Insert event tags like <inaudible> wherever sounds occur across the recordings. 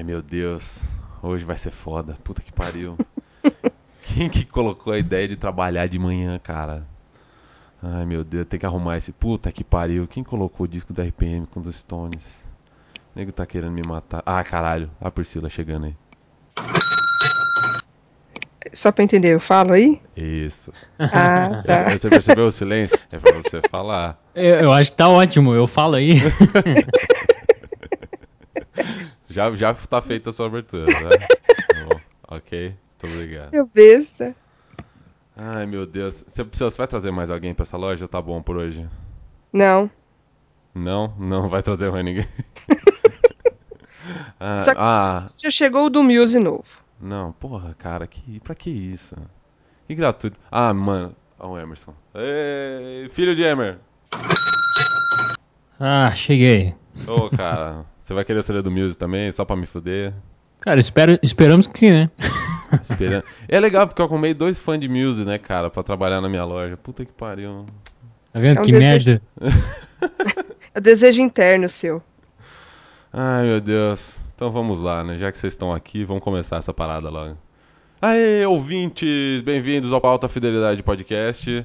Ai, meu Deus. Hoje vai ser foda. Puta que pariu. <laughs> Quem que colocou a ideia de trabalhar de manhã, cara? Ai, meu Deus, tem que arrumar esse. Puta que pariu. Quem colocou o disco da RPM com dos Stones? O nego tá querendo me matar. Ah, caralho. A Priscila chegando aí. Só pra entender, eu falo aí? Isso. Ah, <laughs> tá. Você percebeu o silêncio? É pra você falar. Eu, eu acho que tá ótimo, eu falo aí. <laughs> Já, já tá feita a sua abertura, né? Bom, <laughs> ok, muito obrigado. Meu besta. Ai, meu Deus. Você, precisa- você vai trazer mais alguém pra essa loja? Tá bom por hoje? Não. Não? Não vai trazer mais ninguém. <laughs> ah, Só que ah, já chegou o do Muse novo. não, porra, cara, que, pra que isso? Que gratuito. Ah, mano, ó o Emerson. Ei, filho de Emer. Ah, cheguei. Ô, cara, <laughs> você vai querer o CD do Muse também, só pra me fuder? Cara, espero, esperamos que sim, né? <laughs> Esperando. É legal porque eu arrumei dois fãs de Muse, né, cara, pra trabalhar na minha loja. Puta que pariu. Tá vendo É um que desejo. merda? <laughs> É o desejo interno seu. Ai, meu Deus. Então vamos lá, né? Já que vocês estão aqui, vamos começar essa parada logo. Aê, ouvintes! Bem-vindos ao Alta Fidelidade Podcast.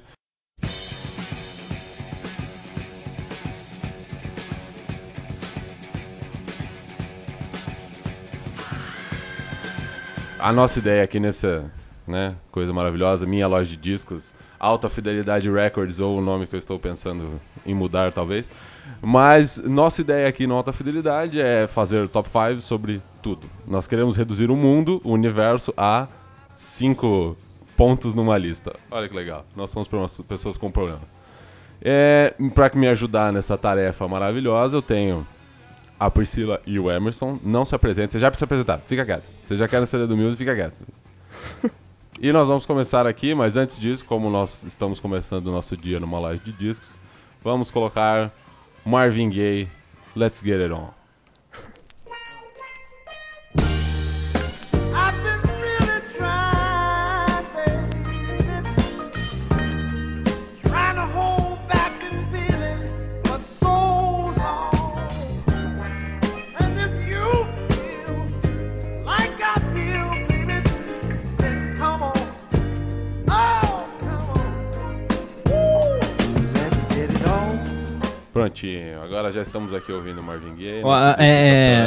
A nossa ideia aqui nessa, né, coisa maravilhosa, minha loja de discos, Alta Fidelidade Records, ou o nome que eu estou pensando em mudar, talvez. Mas nossa ideia aqui no Alta Fidelidade é fazer top 5 sobre tudo. Nós queremos reduzir o mundo, o universo, a cinco pontos numa lista. Olha que legal. Nós somos pessoas com problema. É, para me ajudar nessa tarefa maravilhosa, eu tenho a Priscila e o Emerson. Não se apresentem. Você já se apresentaram. Fica quieto. Você já quer no CD do Music, fica quieto. <laughs> e nós vamos começar aqui, mas antes disso, como nós estamos começando o nosso dia numa live de discos, vamos colocar Marvin Gaye, Let's Get It On. Prontinho, agora já estamos aqui ouvindo Marvin Gaye. É,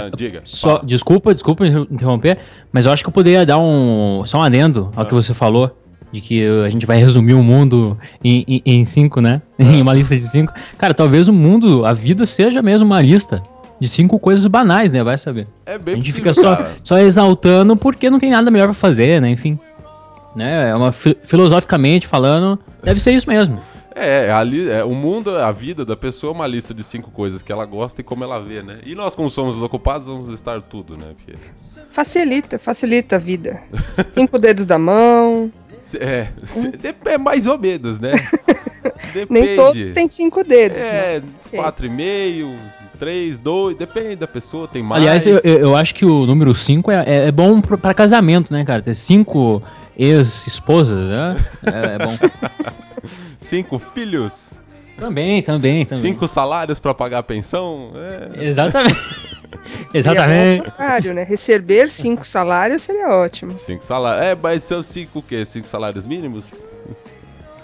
é, tá. Diga. Só, fala. desculpa, desculpa interromper, mas eu acho que eu poderia dar um só um adendo ao que você falou. De que a gente vai resumir o mundo em, em, em cinco, né? <laughs> em uma lista de cinco. Cara, talvez o mundo, a vida seja mesmo uma lista de cinco coisas banais, né? Vai saber. É A bem gente possível, fica só, cara. só exaltando porque não tem nada melhor pra fazer, né? Enfim. Né? É uma, fi- filosoficamente falando, deve ser isso mesmo. É, a li- é, o mundo, a vida da pessoa é uma lista de cinco coisas que ela gosta e como ela vê, né? E nós, como somos os ocupados, vamos listar tudo, né? Porque, Facilita, facilita a vida. Cinco dedos da mão. é, é mais ou menos, né? <laughs> Depende. Nem todos têm cinco dedos. né? É, quatro e meio, três, dois, depende da pessoa, tem mais. Aliás, eu, eu acho que o número 5 é, é, é bom pra casamento, né, cara? Ter cinco ex-esposas, né? É, é bom. <laughs> Cinco filhos, também, também, também. cinco salários pra pagar a pensão. É. Exatamente. <laughs> Exatamente. ao contrário, né? Receber cinco salários seria ótimo. Cinco salários. É, mas são cinco o quê? Cinco salários mínimos?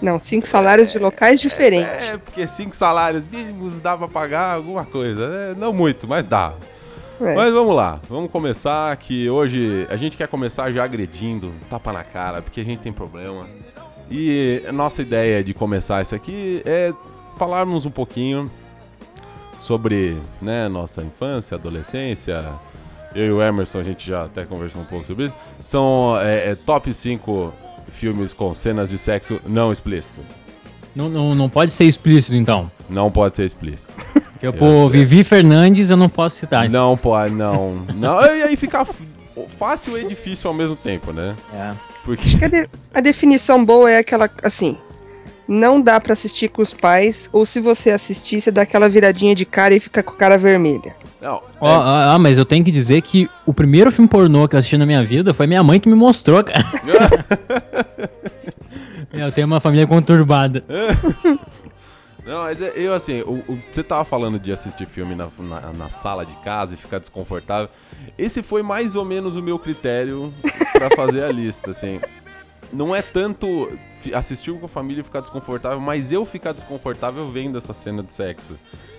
Não, cinco salários de locais diferentes. É, porque cinco salários mínimos dá pra pagar alguma coisa. né? Não muito, mas dá. É. Mas vamos lá, vamos começar que hoje a gente quer começar já agredindo, tapa na cara, porque a gente tem problema. E a nossa ideia de começar isso aqui é falarmos um pouquinho sobre, né, nossa infância, adolescência. Eu e o Emerson, a gente já até conversou um pouco sobre isso. São é, é, top 5 filmes com cenas de sexo não explícito. Não, não, não pode ser explícito, então. Não pode ser explícito. <laughs> Porque, pô, Vivi Fernandes eu não posso citar. Não pode, não. não. E aí fica fácil e difícil ao mesmo tempo, né? É. Porque Acho que a, de- a definição boa é aquela, assim, não dá pra assistir com os pais, ou se você assistir, você dá aquela viradinha de cara e fica com a cara vermelha. Não, Ó, é- ó, ó, mas eu tenho que dizer que o primeiro filme pornô que eu assisti na minha vida foi minha mãe que me mostrou, cara. <laughs> Eu tenho uma família conturbada. <laughs> Não, mas é- eu assim, o, o- você tava falando de assistir filme na, na, na sala de casa e ficar desconfortável. Esse foi mais ou menos o meu critério pra fazer a lista, assim. Não é tanto assistir com a família e ficar desconfortável, mas eu ficar desconfortável vendo essa cena de sexo.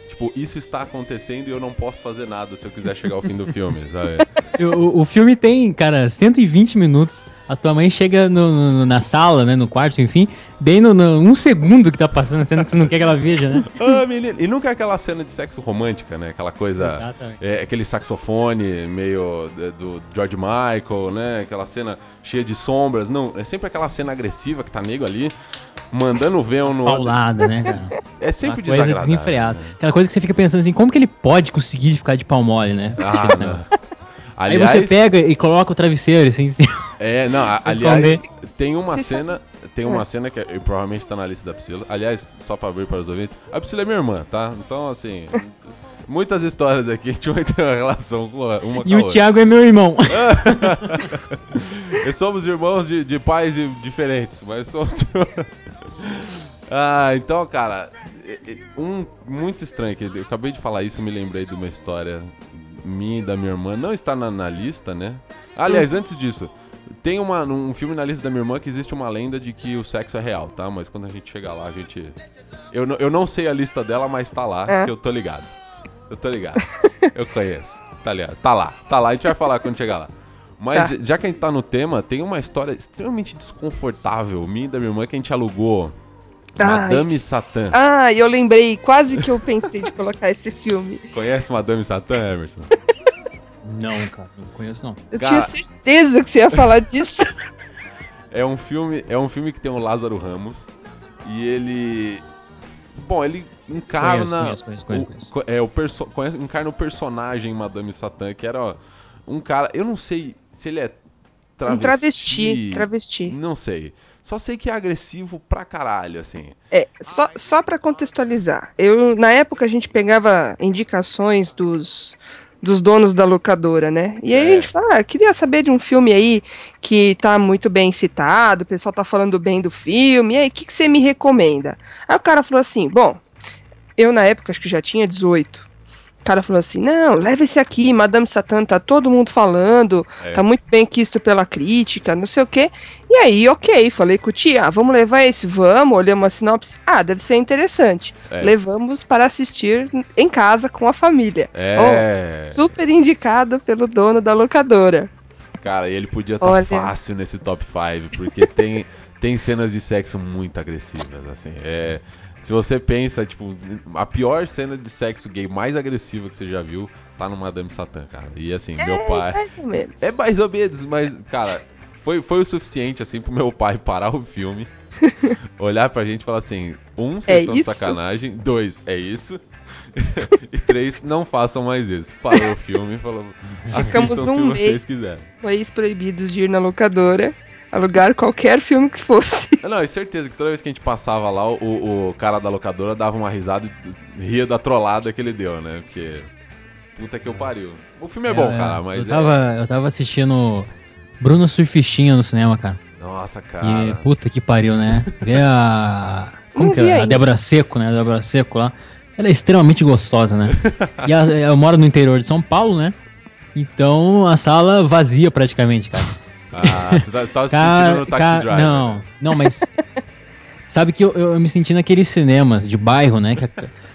Tipo, isso está acontecendo e eu não posso fazer nada se eu quiser chegar ao fim do filme, sabe? <laughs> O, o filme tem, cara, 120 minutos. A tua mãe chega no- no- na sala, né, no quarto, enfim, bem no, no- um segundo que tá passando a cena que tu não quer que ela veja, né? <laughs> Ah, menino. E nunca é aquela cena de sexo romântica, né? Aquela coisa. Exatamente. É, aquele saxofone meio é, do George Michael, né? Aquela cena cheia de sombras. Não, é sempre aquela cena agressiva que tá nego ali, mandando ver um no outro. Paulada, né, cara? <laughs> É sempre Uma coisa desenfreada. né? Aquela coisa que você fica pensando assim, como que ele pode conseguir ficar de pau mole, né? Ah. Aliás, Aí você pega e coloca o travesseiro assim. É, não, <laughs> a- aliás, tem uma Você cena, sabe- tem uma cena que e provavelmente tá na lista da Priscila. Aliás, só pra abrir para os ouvintes, a Priscila é minha irmã, tá? Então, assim, <laughs> muitas histórias aqui a gente vai ter uma relação com uma com E a o outra. Thiago é meu irmão. <laughs> E somos irmãos de, de pais diferentes, mas somos. ah, então, cara, é- é um muito estranho que eu acabei de falar isso, eu me lembrei de uma história minha e da minha irmã. Não está na, na lista, né? Aliás, antes disso, tem uma, um filme na lista da minha irmã que existe uma lenda de que o sexo é real, tá? Mas quando a gente chegar lá, a gente. Eu, não- eu não sei a lista dela, mas tá lá, É. que eu tô ligado. Eu tô ligado. eu conheço. Tá ligado? Tá lá, tá lá. A gente vai falar quando chegar lá. Mas Tá. já que a gente tá no tema, tem uma história extremamente desconfortável, minha e da minha irmã, que a gente alugou. Madame isso. Satã. Ah, eu lembrei, quase que eu pensei de colocar esse filme. <laughs> Conhece Madame Satã, Emerson? <laughs> Não, cara, não conheço não. Eu Cara. tinha certeza que você ia falar disso. <laughs> É um filme, é um filme que tem o Lázaro Ramos e ele bom, ele encarna Conheço, conheço, conheço, conheço, o, é o perso, encarna o personagem Madame Satã, que era ó, um cara, eu não sei se ele é Um travesti, travesti, travesti. Não sei. Só sei que é agressivo pra caralho, assim. É, só, só para contextualizar. Eu, na época, a gente pegava indicações dos, dos donos da locadora, né? E aí É. a gente fala, ah, queria saber de um filme aí que tá muito bem citado, o pessoal tá falando bem do filme, e aí, o que, que você me recomenda? Aí o cara falou assim, bom, eu na época acho que já tinha 18. O cara falou assim, não, leva esse aqui, Madame Satã, tá todo mundo falando, É. tá muito bem quisto pela crítica, não sei o quê. E aí, ok, falei com o tia, ah, vamos levar esse, vamos, olhamos a sinopse, ah, deve ser interessante. É. Levamos para assistir em casa com a família. É. Oh, super indicado pelo dono da locadora. Cara, e ele podia estar Olha. fácil nesse top 5, porque tem, tem cenas de sexo muito agressivas, assim. É, se você pensa, tipo, a pior cena de sexo gay mais agressiva que você já viu, tá no Madame Satã, cara. E assim, meu pai. Mais ou menos. É mais ou menos, mas, cara, foi, foi o suficiente, assim, pro meu pai parar o filme, <laughs> olhar pra gente e falar assim: um, vocês É estão de isso? sacanagem, dois, é isso. <laughs> e três, não façam mais isso. Parou o filme e falou: Ficamos assistam se um vocês mês. quiserem. País proibidos de ir na locadora, alugar qualquer filme que fosse. Ah, Não, é certeza que toda vez que a gente passava lá, o, o cara da locadora dava uma risada e ria da trollada que ele deu, né? Porque. Puta que eu pariu. O filme é bom, cara, mas. Eu tava, eu tava assistindo Bruno Surfistinha no cinema, cara. é... Nossa, E cara. puta que pariu, né? Ver a. <laughs> Como Não que é? A. Débora Seco, né? A Débora Seco lá. Ela é extremamente gostosa, né? <laughs> e a- eu moro no interior de São Paulo, né? Então a sala vazia praticamente, cara. Ah, você, tá, você tava se sentindo no Taxi cara, Driver. não, não, mas <laughs> sabe que eu, eu, eu me senti naqueles cinemas de bairro, né? Que,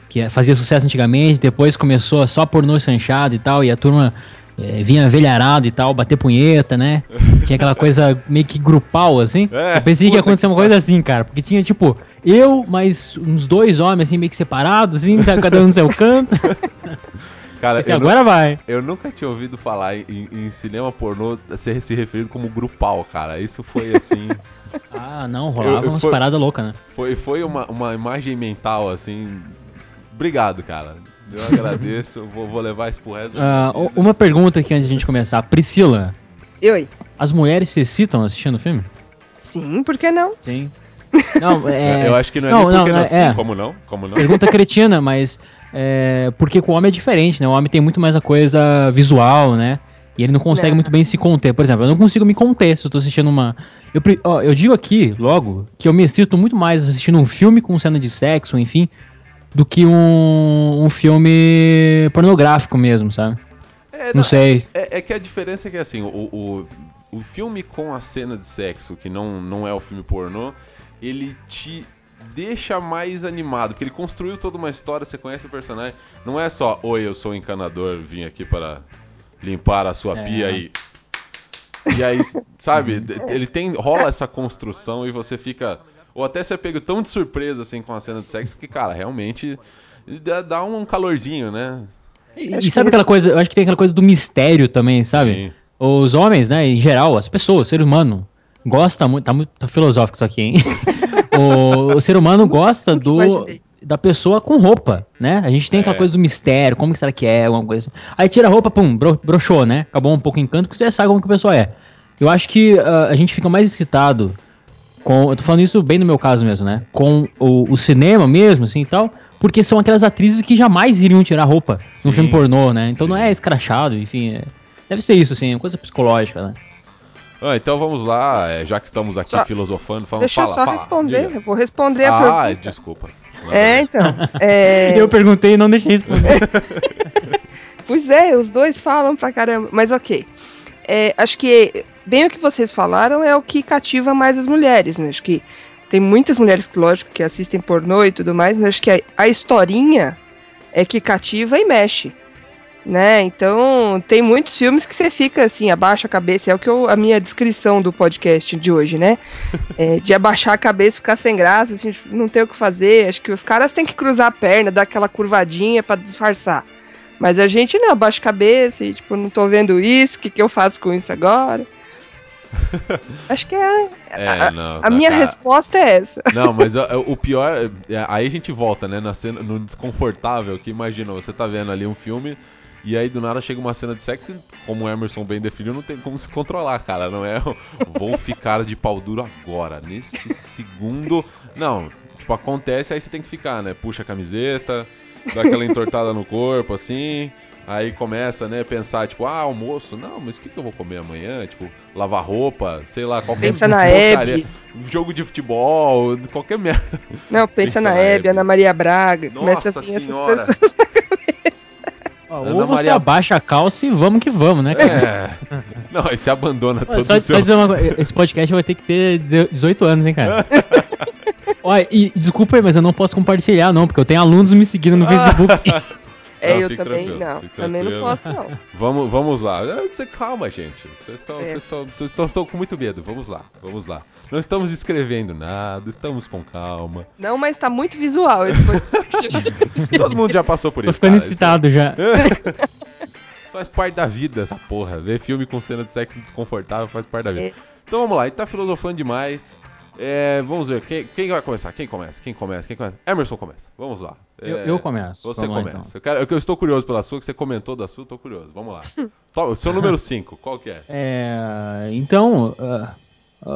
que fazia sucesso antigamente, depois começou só pornô chanchado e tal, e a turma eh, vinha velharado e tal, bater punheta, né? Tinha aquela coisa meio que grupal, assim. É, eu pensei que ia acontecer uma coisa assim, cara, porque tinha tipo eu, mais uns dois homens assim, meio que separados, assim, cada um no seu canto. <laughs> Cara, Assim, nu- agora vai. eu nunca tinha ouvido falar em, em cinema pornô ser se referido como grupal, cara. Isso foi assim. <laughs> Ah, não, rolava Eu- eu umas paradas loucas, né? foi foi uma, uma imagem mental, assim. Obrigado, cara. Eu agradeço. <laughs> vou, vou levar isso pro resto vida. uma pergunta aqui antes de a gente começar. Priscila, E oi? as mulheres se excitam assistindo o filme? Sim, por que não? Sim. Não, <laughs> é. Eu acho que não é não, nem porque não, não, é- sim, é. como não? Como não? Pergunta cretina, mas. É, porque com o homem é diferente, né? O homem tem muito mais a coisa visual, né? E ele não consegue Não. muito bem se conter. Por exemplo, eu não consigo me conter se eu tô assistindo uma. Eu, ó, eu digo aqui, logo, que eu me excito muito mais assistindo um filme com cena de sexo, enfim, do que um, um filme pornográfico mesmo, sabe? É, Não sei. É, é que a diferença é que assim, o, o, o filme com a cena de sexo, que não, não é o filme pornô, ele te deixa mais animado, porque ele construiu toda uma história, você conhece o personagem. Não é só, oi, eu sou o encanador, vim aqui para limpar a sua É. pia e. E aí, sabe, <laughs> ele tem. rola essa construção e você fica. Ou até você é pego tão de surpresa assim com a cena de sexo que, cara, realmente dá, um calorzinho, né? E, e sabe que- aquela coisa, eu acho que tem aquela coisa do mistério também, sabe? Sim. Os homens, né, em geral, as pessoas, o ser humano, gosta muito, tá muito tá filosófico isso aqui, hein? <laughs> o, o ser humano gosta do da pessoa com roupa, né? A gente tem aquela É. coisa do mistério, como que será que é, alguma coisa assim. Aí tira a roupa, pum, bro, broxou, né? Acabou um pouco o encanto, porque você sabe como que a pessoa é. Eu acho que ah, a gente fica mais excitado com. Eu tô falando isso bem no meu caso mesmo, né? Com o, o cinema mesmo, assim e tal. Porque são aquelas atrizes que jamais iriam tirar roupa no Sim. filme pornô, né? Então não Sim. é escrachado, enfim. é- deve ser isso, assim, é uma coisa psicológica, né? Ah, então vamos lá, é, já que estamos aqui Só- filosofando, fala, Deixa eu fala, só fala, responder. diga. Eu vou responder a Ah, pergunta. desculpa. É, então. É, <laughs> Eu perguntei e não deixei responder. <laughs> Pois é, os dois falam pra caramba. Mas ok. É, acho que bem o que vocês falaram é o que cativa mais as mulheres, né? Acho que tem muitas mulheres que, lógico, que assistem pornô e tudo mais, mas acho que a, a historinha é que cativa e mexe. Né? Então, tem muitos filmes que você fica assim, abaixa a cabeça, é o que eu, a minha descrição do podcast de hoje, né? <laughs> É, de abaixar a cabeça, ficar sem graça, assim, não ter o que fazer. Acho que os caras têm que cruzar a perna, dar aquela curvadinha pra disfarçar. Mas a gente não abaixa a cabeça e, tipo, não tô vendo isso, o que, que eu faço com isso agora? <laughs> Acho que é. É, não, A tá, minha cara. resposta é essa. Não, mas ó, <laughs> o pior. é, Aí a gente volta, né? Na cena, no desconfortável, que imagina, você tá vendo ali um filme. E aí do nada chega uma cena de sexo e, como o Emerson bem definiu, não tem como se controlar, cara. Não é <laughs> vou ficar de pau duro agora, neste segundo. Não, tipo, acontece, aí você tem que ficar, né? Puxa a camiseta, dá aquela entortada no corpo, assim. Aí começa, né, pensar, tipo, ah, almoço, não, mas o que, que eu vou comer amanhã? Tipo, lavar roupa, sei lá, qualquer Pensa na. Hebe. Jogo de futebol, qualquer merda. Não, pensa, Pensa na na Hebe. Ana Maria Braga. Nossa começa a vir essas pessoas. <laughs> Ó, Ana Ou você Maria- abaixa a calça e vamos que vamos, né, cara? É. Não, aí você abandona todo Só, o só seu... dizer uma coisa, esse podcast vai ter que ter 18 anos, hein, cara? <laughs> Olha, e desculpa aí, mas eu não posso compartilhar, não, porque eu tenho alunos me seguindo no Facebook. <laughs> É, Não, eu também tranquilo, não. fique Também não posso, não. Vamos, vamos lá. É, Você calma, gente. Vocês estão, É. vocês estão, vocês estão, estão com muito medo. Vamos lá, vamos lá. Não estamos escrevendo nada, estamos com calma. Não, mas tá muito visual esse podcast. <laughs> Todo mundo já passou por Tô isso. ficando cara. Isso excitado já. <laughs> faz parte da vida, essa porra. Ver filme com cena de sexo desconfortável faz parte da vida. É. Então vamos lá, ele tá filosofando demais. É, vamos ver, quem, quem vai começar? Quem começa? Quem começa? Quem começa? Emerson começa. Vamos lá. Eu, É, eu começo. Você Vamos lá, começa. então. Eu, quero, eu estou curioso pela sua, que você comentou da sua, eu tô curioso. Vamos lá. <laughs> Seu número 5, qual que é? É, então, ah,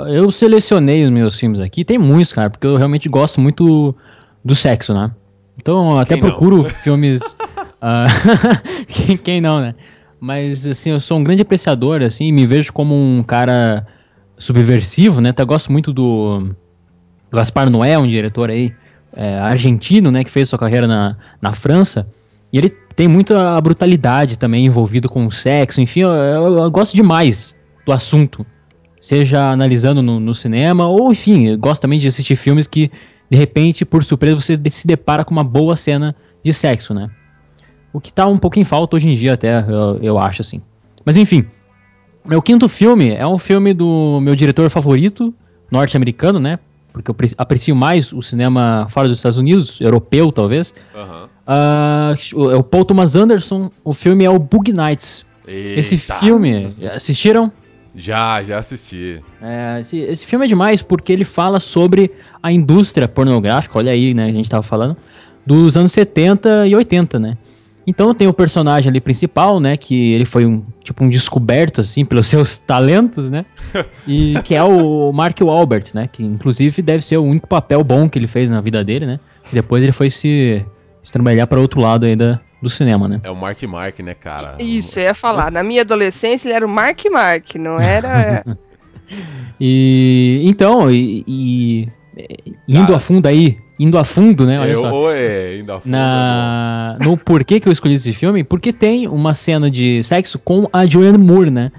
eu selecionei os meus filmes aqui. Tem muitos, cara, porque eu realmente gosto muito do sexo, né? Então, eu até Quem não? procuro <laughs> filmes. ah, <laughs> quem, quem não, né? Mas, assim, eu sou um grande apreciador, assim, me vejo como um cara subversivo, né? Até gosto muito do Gaspar Noé, um diretor aí é, argentino, né? Que fez sua carreira na, na França. E ele tem muita brutalidade também envolvido com o sexo. Enfim, eu, eu- eu gosto demais do assunto. Seja analisando no, no cinema, ou enfim, gosto também de assistir filmes que, de repente, por surpresa, você se depara com uma boa cena de sexo, né? O que tá um pouco em falta hoje em dia, até, eu, eu acho, assim. Mas enfim, meu quinto filme é um filme do meu diretor favorito, norte-americano, né? Porque eu pre- aprecio mais o cinema fora dos Estados Unidos, europeu talvez. Ah, o- é o Paul Thomas Anderson. O filme é o Bug Nights. Esse Eita. filme, assistiram? Já, já assisti. É, esse, esse filme é demais porque ele fala sobre a indústria pornográfica, olha aí, né, a gente tava falando, dos anos 70 e 80, né? Então tem o personagem ali principal, né, que ele foi um, tipo um descoberto, assim, pelos <laughs> seus talentos, né? E que é o Mark Wahlberg, né, que inclusive deve ser o único papel bom que ele fez na vida dele, né? E depois ele foi se, trabalhar para outro lado aí da, do cinema, né? É o Mark Mark, né, cara? Isso, eu ia falar. Na minha adolescência ele era o Mark Mark, não era. <laughs> E então, e, e, indo Cara. a fundo aí indo a fundo, né? Olha Eu, só. oi, ainda fundo, na, no porquê que eu escolhi esse filme, porque tem uma cena de sexo com a Julianne Moore, né?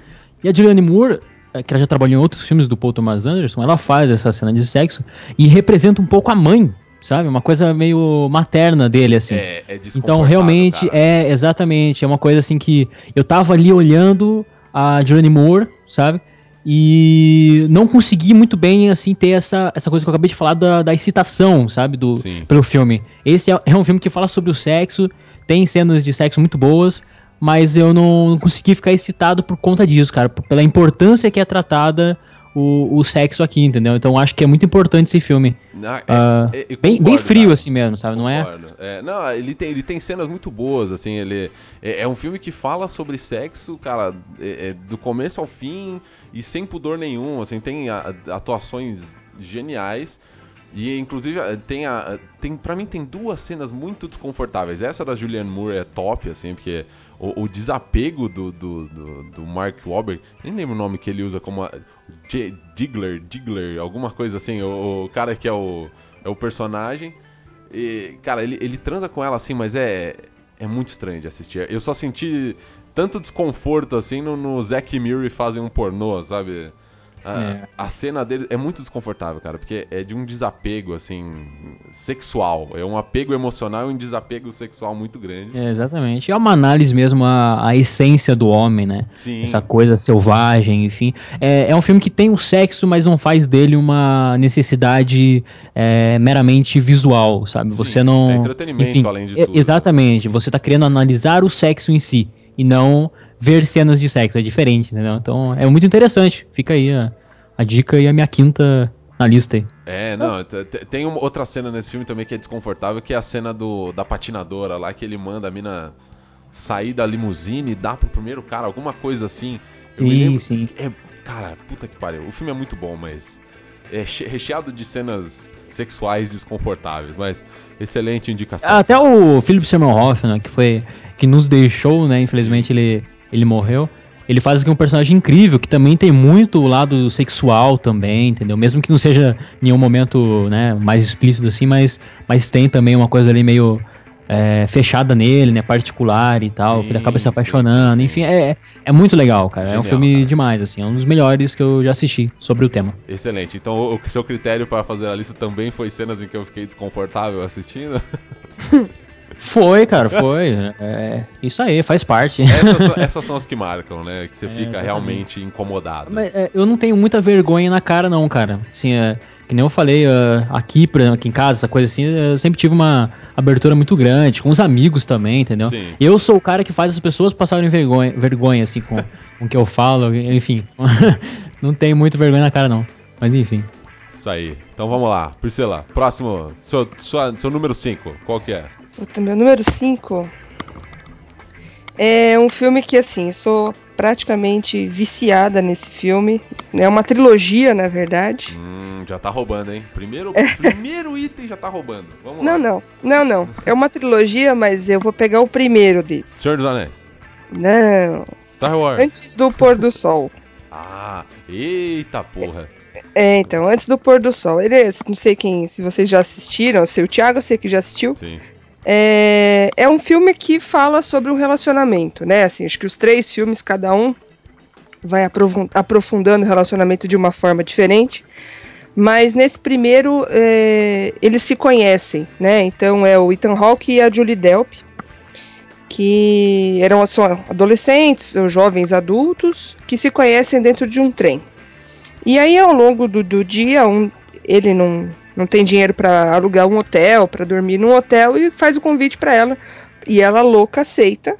E a Julianne Moore, eh, que ela já trabalhou em outros filmes do Paul Thomas Anderson, ela faz essa cena de sexo e representa um pouco a mãe, sabe? Uma coisa meio materna dele, assim. É, é Então, realmente, cara. é, exatamente. É uma coisa assim que eu tava ali olhando a Julianne Moore, sabe? E não consegui muito bem, assim, ter essa, essa coisa que eu acabei de falar da, da excitação, sabe? Do, Sim. pelo filme. Esse é, é um filme que fala sobre o sexo, tem cenas de sexo muito boas, mas eu não, não consegui ficar excitado por conta disso, cara. Pela importância que é tratada o, o sexo aqui, entendeu? Então acho que é muito importante esse filme. É- Ah, é- eu bem, bem concordo, frio assim mesmo, sabe? Não é? Concordo. É, não, ele tem, ele tem cenas muito boas, assim, ele... É, é um filme que fala sobre sexo, cara, é- é do começo ao fim e sem pudor nenhum, assim, tem a- atuações geniais e, inclusive, eh, tem a... Tem, pra mim, tem duas cenas muito desconfortáveis. Essa da Julianne Moore é top, assim, porque o, o desapego do, do, do, do Mark Wahlberg, nem lembro o nome que ele usa como... a- J- Diggler, Diggler, alguma coisa assim, o, o cara que é o, é o personagem... E, cara, ele, ele transa com ela assim, mas é, é muito estranho de assistir. Eu só senti tanto desconforto assim no, no Zack e Miri fazem um pornô, sabe? A, É. a cena dele é muito desconfortável, cara, porque é de um desapego, assim, sexual. É um apego emocional e um desapego sexual muito grande. É, exatamente. É uma análise mesmo à, à essência do homem, né? Sim. Essa coisa selvagem, enfim. É, é um filme que tem o sexo, mas não faz dele uma necessidade é, meramente visual, sabe? Sim, Você não. é entretenimento, além de é- tudo. Exatamente. Você tá querendo analisar o sexo em si e não ver cenas de sexo. É diferente, entendeu? Então é muito interessante. Fica aí a, a dica e a minha quinta na lista aí. É, não, tem uma outra cena nesse filme também que é desconfortável, que é a cena do, da patinadora lá, que ele manda a mina sair da limusine e dar pro primeiro cara, alguma coisa assim. Eu me Sim, sim. É, cara, puta que pariu. O filme é muito bom, mas é che- recheado de cenas sexuais desconfortáveis, mas excelente indicação. Até o Philip Seymour Hoffman, que foi que nos deixou, né? Infelizmente ele, ele morreu. Ele faz aqui um personagem incrível que também tem muito o lado sexual também, entendeu? Mesmo que não seja em nenhum momento, né, mais explícito assim, mas, mas tem também uma coisa ali meio é, fechada nele, né, particular e tal, que ele acaba se Sim, sim, apaixonando. sim, sim. Enfim, é, é muito legal, cara. é um Genial, filme cara. demais, assim, é um dos melhores que eu já assisti sobre o tema. Excelente. Então o seu critério para fazer a lista também foi cenas em que eu fiquei desconfortável assistindo? <laughs> Foi, cara, <laughs> foi. É, isso aí, faz parte. essas, são, <laughs> essas são as que marcam, né? Que você fica exatamente. realmente incomodado. Mas, é, eu não tenho muita vergonha na cara, não, cara. Assim, é, que nem eu falei, é, aqui, pra, aqui em casa, essa coisa assim, eu sempre tive uma abertura muito grande, com os amigos também, entendeu? Sim. Eu sou o cara que faz as pessoas passarem vergonha, vergonha assim, com, com o que eu falo, enfim. <laughs> não tenho muito vergonha na cara, não. Mas enfim. Isso aí. Então vamos lá. Priscila, próximo. Seu, sua- seu número 5, qual que é? Puta, meu número 5 é um filme que, assim, eu sou praticamente viciada nesse filme. É uma trilogia, na verdade. Hum, já tá roubando, hein? Primeiro, primeiro item já tá roubando. Vamos Não, lá. não, não, não. É uma trilogia, mas eu vou pegar o primeiro deles. Senhor dos Anéis. Não. Star Wars. Antes do pôr do sol. Ah, eita porra. É, então, antes do pôr do sol. Ele, é- não sei quem, se vocês já assistiram, se o Thiago eu sei que já assistiu. Sim. É, é um filme que fala sobre um relacionamento, né? Assim, acho que os três filmes, cada um vai aprofun- aprofundando o relacionamento de uma forma diferente. Mas nesse primeiro, é, eles se conhecem, né? Então é o Ethan Hawke e a Julie Delp, que eram são adolescentes ou jovens adultos que se conhecem dentro de um trem. E aí, ao longo do, do dia, um, ele não, não tem dinheiro para alugar um hotel, para dormir num hotel, e faz o convite para ela. E ela, louca, aceita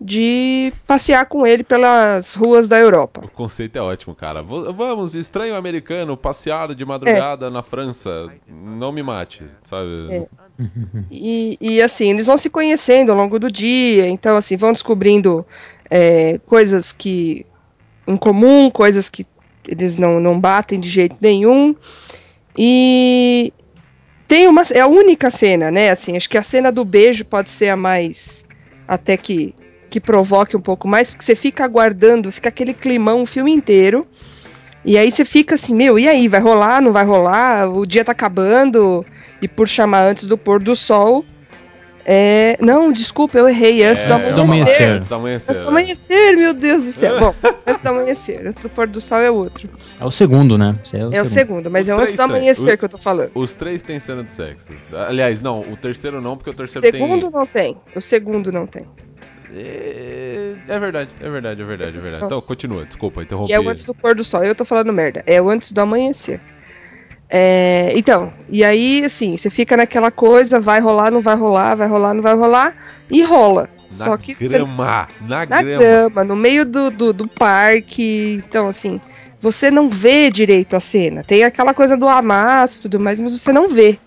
de passear com ele pelas ruas da Europa. O conceito é ótimo, cara. Vamos, estranho americano, passear de madrugada na França. Não me mate, sabe? É. E, e, assim, eles vão se conhecendo ao longo do dia, então assim, vão descobrindo é, coisas que em comum, coisas que eles não, não batem de jeito nenhum. E tem uma. É a única cena, né? Assim, acho que a cena do beijo pode ser a mais. Até que, que provoque um pouco mais, porque você fica aguardando, fica aquele climão o filme inteiro. E aí você fica assim, meu, e aí, vai rolar, não vai rolar? O dia tá acabando. E por chamar antes do pôr do sol, é... Não, desculpa, eu errei. Antes do antes do amanhecer. amanhecer. Antes do amanhecer. Antes do amanhecer, meu Deus do céu. Bom, antes do amanhecer. Antes do pôr do sol é outro. É o segundo, né? É o É o segundo, mas Os é antes do tem. amanhecer que eu tô falando. Os três têm cena de sexo. Aliás, não, o terceiro não, porque o O terceiro segundo não tem. O segundo não tem. tem. É... é verdade, é verdade, é verdade, é verdade. Então, continua, desculpa, interrompi. Que é o antes do pôr do sol. Eu tô falando merda. É o antes do amanhecer. É, então, e aí, assim, você fica naquela coisa, vai rolar, não vai rolar, vai rolar, não vai rolar, e rola. Na Só que você grama, na, na grama. grama, no meio do, do, do parque. Então, assim, você não vê direito a cena. Tem aquela coisa do amasso e tudo mais, mas você não vê.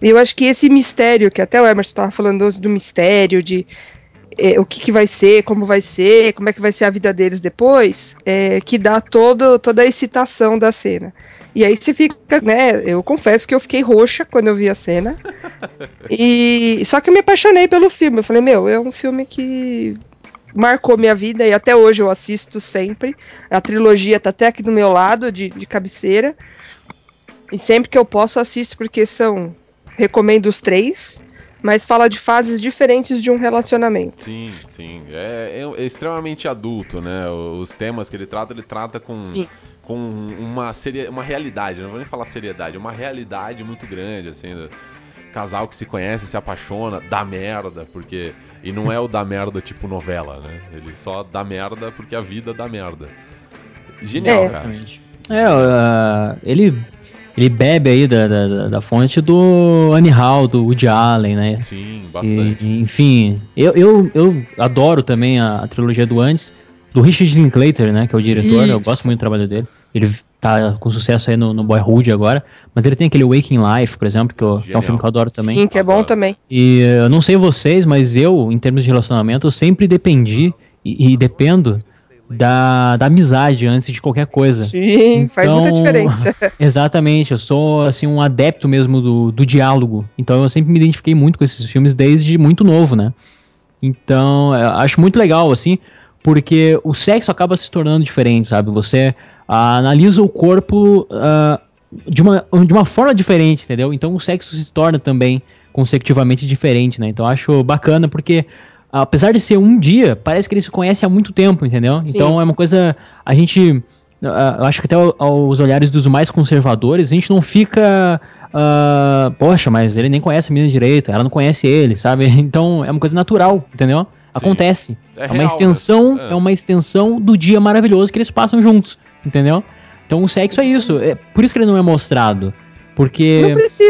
E eu acho que esse mistério, que até o Emerson estava falando hoje do mistério, de eh, o que, que vai ser, como vai ser, como é que vai ser a vida deles depois, é, que dá todo, toda a excitação da cena. E aí você fica, né? Eu confesso que eu fiquei roxa quando eu vi a cena. <laughs> E só que eu me apaixonei pelo filme. Eu falei, meu, é um filme que marcou minha vida e até hoje eu assisto sempre. A trilogia tá até aqui do meu lado, de, de cabeceira. E sempre que eu posso, assisto, porque são. Recomendo os três, mas fala de fases diferentes de um relacionamento. Sim, sim. É, é- é extremamente adulto, né? Os temas que ele trata, ele trata com, Sim. Com uma, seria, uma realidade, não vou nem falar seriedade, uma realidade muito grande, assim. do casal que se conhece, se apaixona, dá merda, porque. E não é o dá merda tipo novela, né? Ele só dá merda porque a vida dá merda. Genial, É. cara. É, uh, ele, ele bebe aí da, da, da- fonte do Annie Hall, do Woody Allen, né? Sim, bastante. E, enfim, eu, eu, eu adoro também a, a trilogia do antes, do Richard Linklater, né, que é o diretor, eu Isso. gosto muito do trabalho dele. Ele tá com sucesso aí no, no Boyhood agora, mas ele tem aquele Waking Life, por exemplo, que, eu- que é um filme que eu adoro também. Sim, que é bom Adoro. também. E eh, eu não sei vocês, mas eu, em termos de relacionamento, eu sempre dependi e, e dependo da, da amizade antes de qualquer coisa. Sim, faz muita Então, diferença. <laughs> Exatamente, eu sou assim um adepto mesmo do, do diálogo. Então eu sempre me identifiquei muito com esses filmes desde muito novo, né? Então, eu acho muito legal assim, porque o sexo acaba se tornando diferente, sabe? Você ah, analisa o corpo ah, de, uma, de uma forma diferente, entendeu? Então o sexo se torna também consecutivamente diferente, né? Então eu acho bacana porque apesar de ser um dia, parece que eles se conhecem há muito tempo, entendeu? Sim. Então é uma coisa a gente ah, eu acho que até ao- aos olhares dos mais conservadores, a gente não fica. ah, Poxa, mas ele nem conhece a menina direito, ela não conhece ele, sabe? <laughs> Então é uma coisa natural, entendeu? Acontece. É É, uma real, extensão, né? É. é. uma extensão do dia maravilhoso que eles passam juntos, entendeu? Então o sexo é isso. É por isso que ele não é mostrado. Porque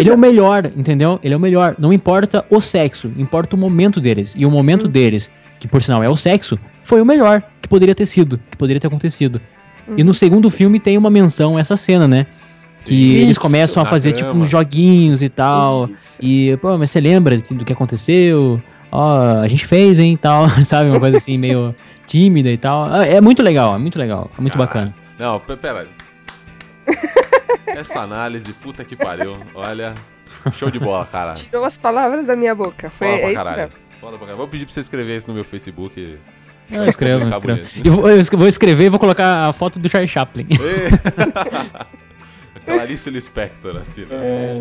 ele é o melhor, entendeu? Ele é o melhor. Não importa o sexo, importa o momento deles. E o Hum. momento deles, que por sinal é o sexo, foi o melhor que poderia ter sido, que poderia ter acontecido. E Hum. no segundo filme tem uma menção a essa cena, né? Que Sim. eles Isso, começam a fazer grama. tipo uns joguinhos e tal. Isso. E, pô, mas você lembra do que aconteceu? Ó, a gente fez, hein, tal, <laughs> sabe? Uma coisa assim, meio <laughs> tímida e tal. Ah, É muito legal, é muito legal, é muito Caralho. bacana. Não, pe- pera. Essa análise, puta que pariu. Olha, show de bola, cara. Tirou as palavras da minha boca. Foi Foda pra é isso caralho. mesmo. Foda pra caralho. Vou pedir pra você escrever isso no meu Facebook. Eu escrevo, eu escrevo. bonito. E vou, eu vou escrever e vou colocar a foto do Charlie Chaplin. <laughs> Clarice Lispector, assim. né? É,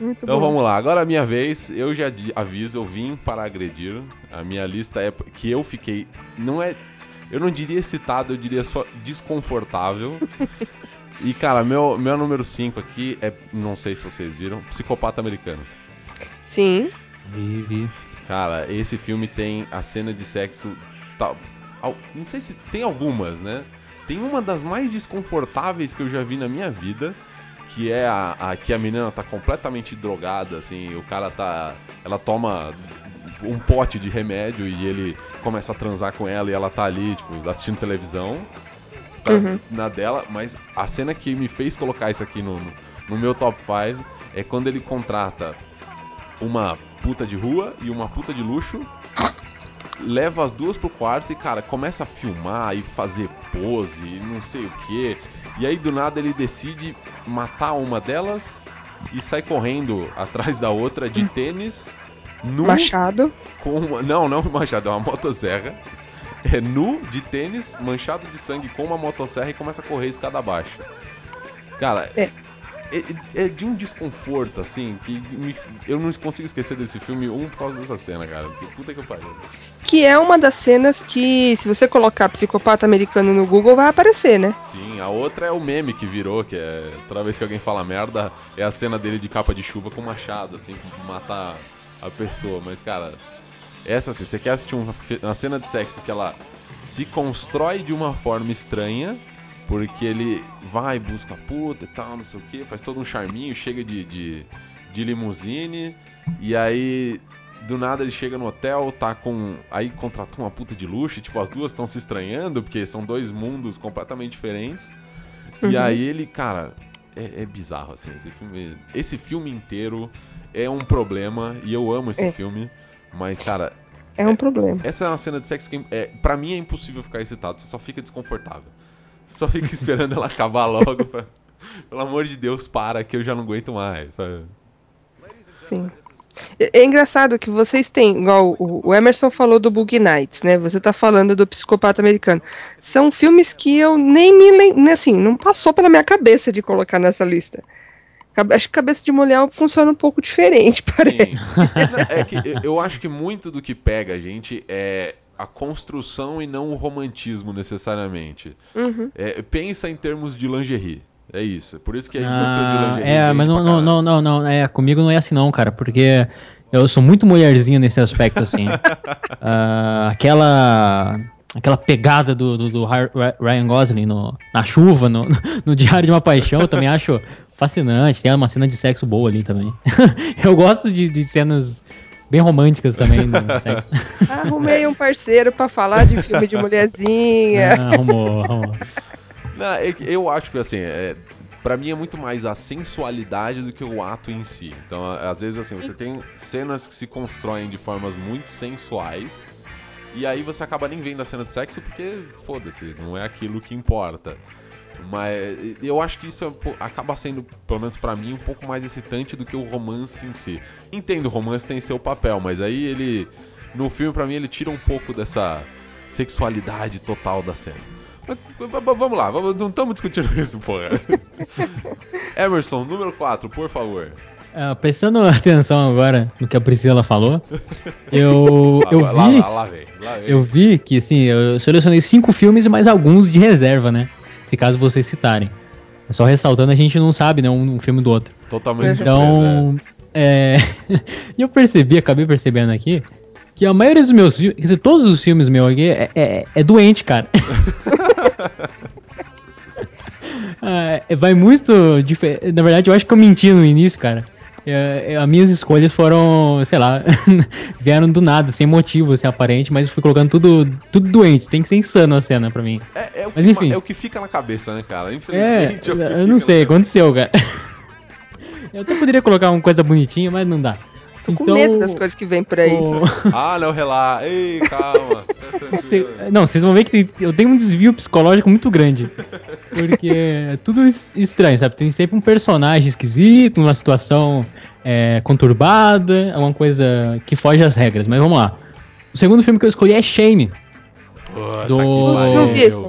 Muito Então bom. vamos lá, agora é a minha vez. Eu já aviso, eu vim para agredir. A minha lista é que eu fiquei. Não é. Eu não diria excitado, eu diria só desconfortável. <laughs> e, cara, meu, meu número 5 aqui é. Não sei se vocês viram. Psicopata Americano. Sim. Vi, vi. Cara, esse filme tem a cena de sexo. Tal, al- não sei se tem algumas, né? Tem uma das mais desconfortáveis que eu já vi na minha vida. Que é a, a que a menina tá completamente drogada, assim, o cara tá. Ela toma um pote de remédio e ele começa a transar com ela e ela tá ali, tipo, assistindo televisão. Tá na dela, mas a cena que me fez colocar isso aqui no, no, no meu top 5 é quando ele contrata uma puta de rua e uma puta de luxo. Leva as duas pro quarto e, cara, começa a filmar e fazer pose e não sei o que. E aí, do nada, ele decide matar uma delas e sai correndo atrás da outra de tênis, nu, Machado. com uma... Não, não <laughs> machado, é uma motosserra. É nu, de tênis, manchado de sangue com uma motosserra e começa a correr escada abaixo. Cara, É. é, é de um desconforto, assim, que me- eu não consigo esquecer desse filme, um por causa dessa cena, cara. Que puta que pariu. Que é uma das cenas que, se você colocar psicopata americano no Google, vai aparecer, né? Sim, a outra é o meme que virou, que é toda vez que alguém fala merda, é a cena dele de capa de chuva com machado, assim, matar a pessoa. Mas, cara, essa assim, você quer assistir uma, uma cena de sexo que ela se constrói de uma forma estranha, porque ele vai, busca a puta e tal, não sei o que, faz todo um charminho, chega de, de, de limusine, e aí do nada ele chega no hotel, tá com. Aí contratou uma puta de luxo, e, tipo, as duas estão se estranhando, porque são dois mundos completamente diferentes. E aí ele, cara, é, é bizarro, assim, esse filme. Esse filme inteiro é um problema, e eu amo esse É. filme, mas, cara, É um problema. essa é uma cena de sexo que, é, pra mim, é impossível ficar excitado, você só fica desconfortável. Só fica esperando ela acabar logo pra. Pelo amor de Deus, para, que eu já não aguento mais, sabe? Sim. É é engraçado que vocês têm, igual o Emerson falou do Boogie Nights, né? Você tá falando do Psicopata Americano. São filmes que eu nem me lembro, assim, não passou pela minha cabeça de colocar nessa lista. Acho que cabeça de mulher funciona um pouco diferente, <laughs> parece. É que eu- eu acho que muito do que pega a gente é a construção e não o romantismo necessariamente. Uhum. É, pensa em termos de lingerie. É isso. Por isso que a indústria de Ah, lingerie. é, mas não, não, não, não, não, é, comigo não é assim não, cara, porque eu sou muito mulherzinha nesse aspecto, assim. <laughs> Ah, aquela aquela pegada do, do, do Ryan Gosling no, na chuva, no, <laughs> no Diário de uma Paixão, eu também acho fascinante. Tem uma cena de sexo boa ali também. <laughs> eu gosto de, de cenas bem românticas também no sexo. <laughs> Arrumei um parceiro pra falar de filme de mulherzinha. Ah, arrumou, arrumou. Não, é eu acho que assim, é, para mim é muito mais a sensualidade do que o ato em si. Então, às vezes assim, você tem cenas que se constroem de formas muito sensuais e aí você acaba nem vendo a cena de sexo porque foda-se, não é aquilo que importa. Mas eu acho que isso é acaba sendo, pelo menos pra mim, um pouco mais excitante do que o romance em si. Entendo, o romance tem seu papel, mas aí ele no filme pra mim ele tira um pouco dessa sexualidade total da cena. Mas, vamos lá, vamos- não estamos discutindo <laughs> isso, porra. <laughs> Emerson, número 4, por favor. Ah, prestando <laughs> atenção agora no que a Priscila falou, eu, eu lá, lá, vi... lá, lá vem. Lá vem. Eu vi que, assim, eu selecionei cinco filmes e mais alguns de reserva, né? Se caso vocês citarem. Só ressaltando, a gente não sabe, né? Um, um filme do outro. Totalmente surpresa. Então, é... e <laughs> eu percebi, acabei percebendo aqui, que a maioria dos meus filmes, quer dizer, todos os filmes meus aqui é, é, é doente, cara. <laughs> <laughs> É, vai muito diferente. Na verdade, eu acho que eu menti no início, cara. É, é, as minhas escolhas foram, sei lá, <laughs> vieram do nada, sem motivo, assim, aparente, mas eu fui colocando tudo, tudo doente. Tem que ser insano a cena pra mim. É, é o Mas que, enfim. é o que fica na cabeça, né, cara? É, Infelizmente. é o que eu não sei, aconteceu, cara. <laughs> Eu até poderia colocar uma coisa bonitinha, mas não dá. Tô com medo das coisas que vem por aí. o- <laughs> Ah, não, relaxa. Ei, calma. Você- não, vocês vão ver que tem- eu tenho um desvio psicológico muito grande. Porque é tudo es- estranho, sabe? Tem sempre um personagem esquisito, uma situação é, conturbada, alguma coisa que foge às regras. Mas vamos lá. O segundo filme que eu escolhi é Shame, Puta Do- esse.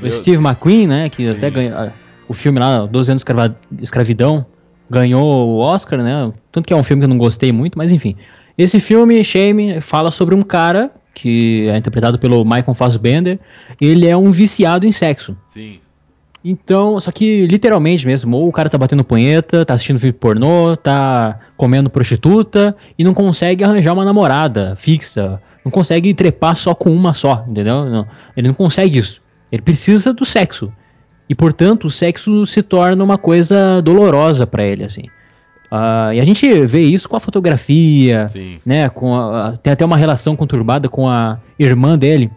do Steve McQueen, né? Que Sim. até ganhou. ah, O filme lá, 12 anos de escravidão, ganhou o Oscar, né? Tanto que é um filme que eu não gostei muito, mas enfim. Esse filme, Shame, fala sobre um cara que é interpretado pelo Michael Fassbender. Ele é um viciado em sexo. Sim. Então, só que literalmente mesmo, ou o cara tá batendo punheta, tá assistindo filme pornô, tá comendo prostituta e não consegue arranjar uma namorada fixa, não consegue trepar só com uma só, entendeu? Não, ele não consegue isso. Ele precisa do sexo. E portanto, o sexo se torna uma coisa dolorosa pra ele, assim. Ah, e a gente vê isso com a fotografia, Sim. né? Com a- tem até uma relação conturbada com a irmã dele,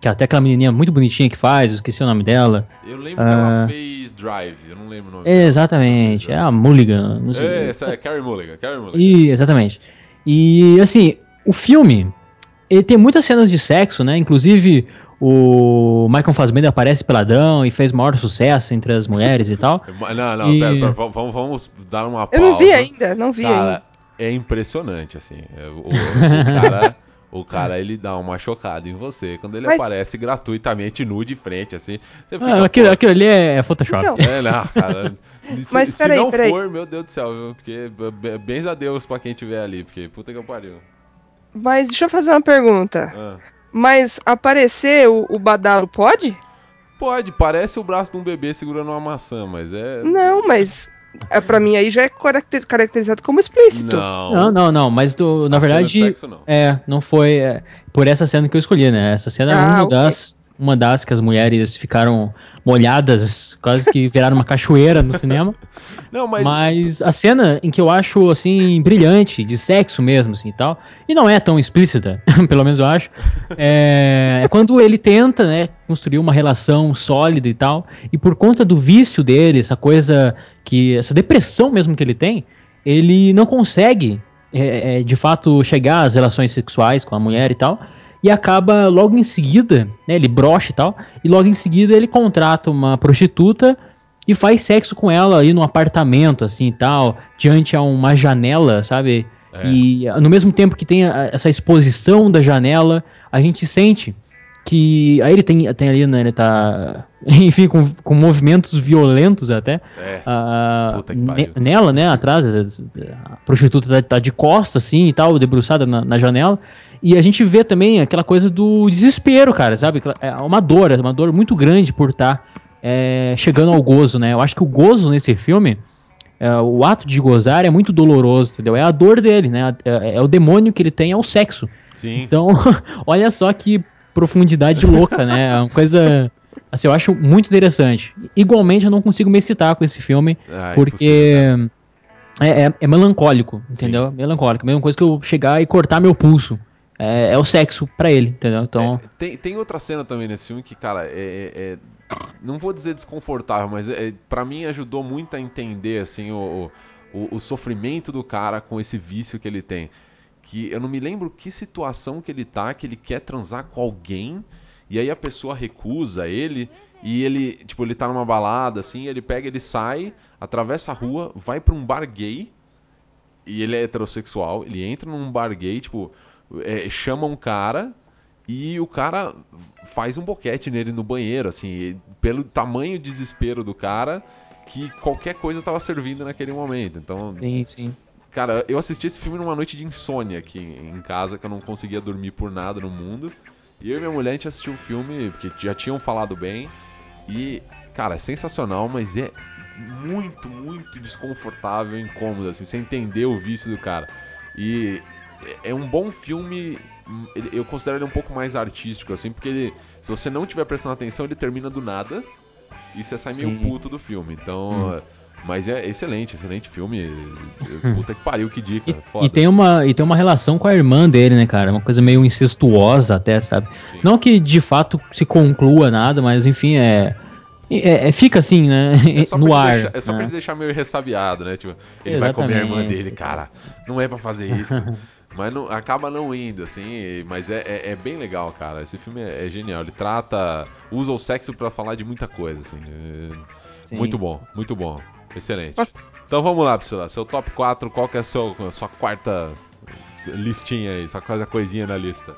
que é até aquela menininha muito bonitinha que faz, eu esqueci o nome dela. Eu lembro que ela Ah. fez Drive, eu não lembro o nome. Exatamente, é a Mulligan, não sei. É, essa é Carrie Mulligan, Carrie Mulligan. E, exatamente. E assim, o filme, ele tem muitas cenas de sexo, né? Inclusive o Michael Fassbender aparece peladão e fez maior sucesso entre as mulheres e tal. <laughs> Não, não, E- pera, pera, vamos, vamos- dar uma Eu pausa. não vi ainda, não vi Cara, ainda. é impressionante, assim. É, O, o cara, <laughs> O cara, ele dá uma chocada em você quando ele Mas- aparece gratuitamente nu de frente, assim. Você fica, Ah, aquilo, aquilo ali é Photoshop. Então, É, não, cara. <laughs> Se, Mas se peraí, não peraí. for, meu Deus do céu, viu? Porque bens a Deus pra quem tiver ali, porque puta que eu pariu. Mas deixa eu fazer uma pergunta. Ah. Mas aparecer o, o badalo pode? Pode, parece o braço de um bebê segurando uma maçã, mas é. Não, mas é, pra mim aí já é caracter- caracterizado como explícito. Não. Não, não, não, mas do- na A cena de verdade. sexo, não. É, não foi é, por essa cena que eu escolhi, né? Essa cena é Ah, uma ok. das. Uma das que as mulheres ficaram molhadas, quase que viraram uma cachoeira no cinema. <laughs> Não, mas. Mas a cena em que eu acho, assim, brilhante, de sexo mesmo, assim, e tal, e não é tão explícita, <laughs> pelo menos eu acho, é, é quando ele tenta, né, construir uma relação sólida e tal, e por conta do vício dele, essa coisa que, essa depressão mesmo que ele tem, ele não consegue, é, é, de fato, chegar às relações sexuais com a mulher e tal, e acaba logo em seguida, né, ele brocha e tal, e logo em seguida ele contrata uma prostituta e faz sexo com ela aí no apartamento, assim e tal, diante a uma janela, sabe? É. E no mesmo tempo que tem a- essa exposição da janela, a gente sente que. Aí ele tem, tem ali, né? Ele tá. <laughs> Enfim, com, com movimentos violentos até. É. ne- nela, né? Atrás, a prostituta tá, tá de costas, assim e tal, debruçada na, na janela. E a gente vê também aquela coisa do desespero, cara, sabe? É uma dor, é uma dor muito grande por estar chegando ao gozo, né? Eu acho que o gozo nesse filme, é, o ato de gozar é muito doloroso, entendeu? É a dor dele, né? É, é o demônio que ele tem, é o sexo. Sim. Então, <laughs> olha só que profundidade louca, né? É uma coisa. Assim, eu acho muito interessante. Igualmente, eu não consigo me excitar com esse filme, Ah, porque é, é- é melancólico, entendeu? Melancólico. Mesma coisa que eu chegar e cortar meu pulso. É, é o sexo pra ele, entendeu? Então, É, tem, tem outra cena também nesse filme que, cara, é. é- é- não vou dizer desconfortável, mas é, para mim ajudou muito a entender, assim, o, o, o sofrimento do cara com esse vício que ele tem. Que eu não me lembro que situação que ele tá, que ele quer transar com alguém, e aí a pessoa recusa ele, e ele, tipo, ele tá numa balada, assim, ele pega, ele sai, atravessa a rua, vai pra um bar gay, e ele é heterossexual, ele entra num bar gay, tipo, é, chama um cara e o cara faz um boquete nele no banheiro, assim, pelo tamanho desespero do cara que qualquer coisa tava servindo naquele momento. Então, sim, sim. cara, eu assisti esse filme numa noite de insônia aqui em casa, que eu não conseguia dormir por nada no mundo. E eu e minha mulher a gente assistiu o filme, porque já tinham falado bem. E, cara, é sensacional, mas é muito, muito desconfortável, incômodo, assim, sem entender o vício do cara. E é- um bom filme, hum, eu considero ele um pouco mais artístico, assim, porque ele, se você não estiver prestando atenção, ele termina do nada e você sai meio Sim. puto do filme. Então, mas é excelente, excelente filme. Puta que pariu, que dica. <laughs> E, Foda. e tem uma, e tem uma relação com a irmã dele, né, cara? Uma coisa meio incestuosa até, sabe? Sim. Não que de fato se conclua nada, mas enfim, é. é- é- fica assim, né? É só, <laughs> no pra, ar. deixar, é só pra né? ele deixar meio ressabiado, né? Tipo, ele vai comer a irmã Exatamente. dele, cara. Não é pra fazer isso. <laughs> mas não, acaba não indo, assim. Mas é, é, é bem legal, cara. Esse filme é, é genial. Ele trata. Usa o sexo pra falar de muita coisa, assim. É muito bom, muito bom. Excelente. Nossa. Então vamos lá, Priscila. Seu top 4, qual que é a seu, a sua quarta listinha aí? Sua quarta coisinha na lista?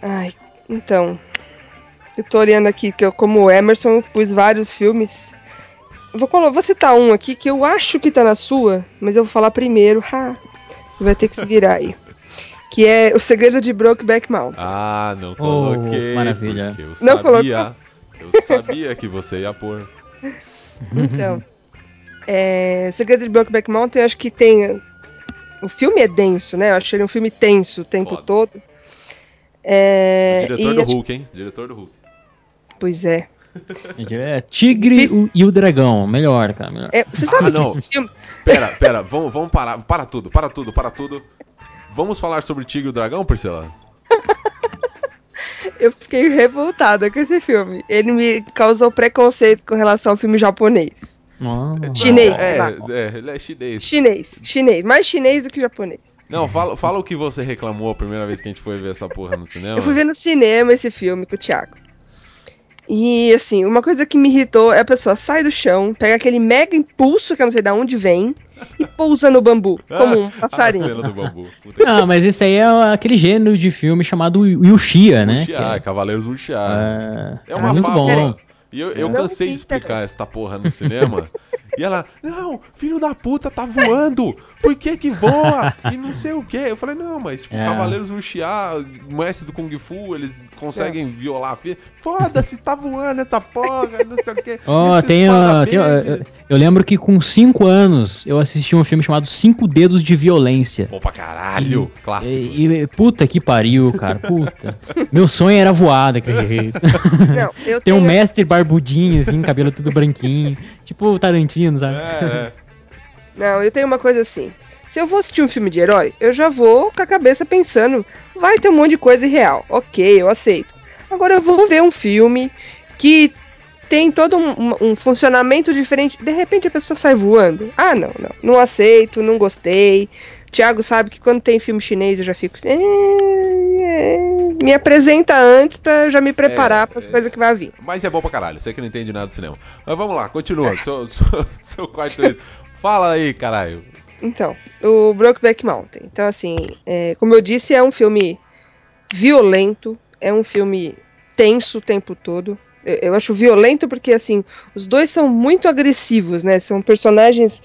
Ai, então. Eu tô olhando aqui que eu, como o Emerson, pus vários filmes. Vou, vou citar um aqui que eu acho que tá na sua, mas eu vou falar primeiro. Ha, você vai ter que se virar aí. Que é O Segredo de Brokeback Mountain. Ah, não coloquei. maravilha. porque Eu Não sabia. Eu sabia que você ia pôr. Então, é, Segredo de Brokeback Mountain, eu acho que tem. O filme é denso, né? Eu acho ele um filme tenso o tempo Foda. todo. É, Diretor e do acho- Hulk, hein? Diretor do Hulk. Pois é. <laughs> É Tigre e o Dragão. Melhor, cara. Melhor. É, você sabe Ah, que não. esse filme. Pera, pera, vamos, vamos parar. Para tudo, para tudo, para tudo. Vamos falar sobre Tigre e o Dragão, Priscila? <laughs> Eu fiquei revoltada com esse filme. Ele me causou preconceito com relação ao filme japonês. Oh. Chinês, é, é, ele é chinês. Chinês, chinês. Mais chinês do que japonês. Não, fala, fala o que você reclamou a primeira vez que a gente foi ver essa porra no cinema. Eu fui ver no cinema esse filme com o Thiago. E assim, uma coisa que me irritou é a pessoa sai do chão, pega aquele mega impulso que eu não sei de onde vem e pousa no bambu, como um <laughs> A passarinho. cena do bambu. Não, mas esse aí é aquele gênero de filme chamado Wuxia, né? Wuxia, Que é- Cavaleiros Wuxia. é, É uma muito fábula. bom. E eu, eu Não cansei de explicar essa porra no cinema. <laughs> e ela, não, filho da puta tá voando. Por que que voa? E não sei o que. Eu falei, não, mas tipo, É. Cavaleiros Wuxia, mestre do Kung Fu, eles conseguem violar a filha. Foda-se, tá voando essa porra, não sei o que. Ó, tem, a- tem eu, eu lembro que com 5 anos eu assisti um filme chamado Cinco Dedos de Violência. Bom pra caralho, clássico. E, e- puta que pariu, cara. Puta. Meu sonho era voar daquele jeito. Não, eu Tem um tenho- mestre barbudinho, assim, cabelo tudo branquinho. Tipo o Tarantino, sabe? É, é. <laughs> Não, eu tenho uma coisa assim. Se eu vou assistir um filme de herói, eu já vou com a cabeça pensando, vai ter um monte de coisa irreal. Ok, eu aceito. Agora eu vou ver um filme que tem todo um, um- um funcionamento diferente. De repente a pessoa sai voando. Ah, não, não. Não aceito, não gostei. Thiago sabe que quando tem filme chinês eu já fico. "É, é", me apresenta antes pra eu já me preparar É, para as é. coisas que vai vir. Mas é bom pra caralho, você que não entende nada do cinema. Mas vamos lá, continua. <laughs> Seu, seu, seu quarto. Fala aí, caralho. Então, o Brokeback Mountain. Então, assim, é, como eu disse, é um filme violento, é um filme tenso o tempo todo. Eu, eu acho violento porque, assim, os dois são muito agressivos, né? São personagens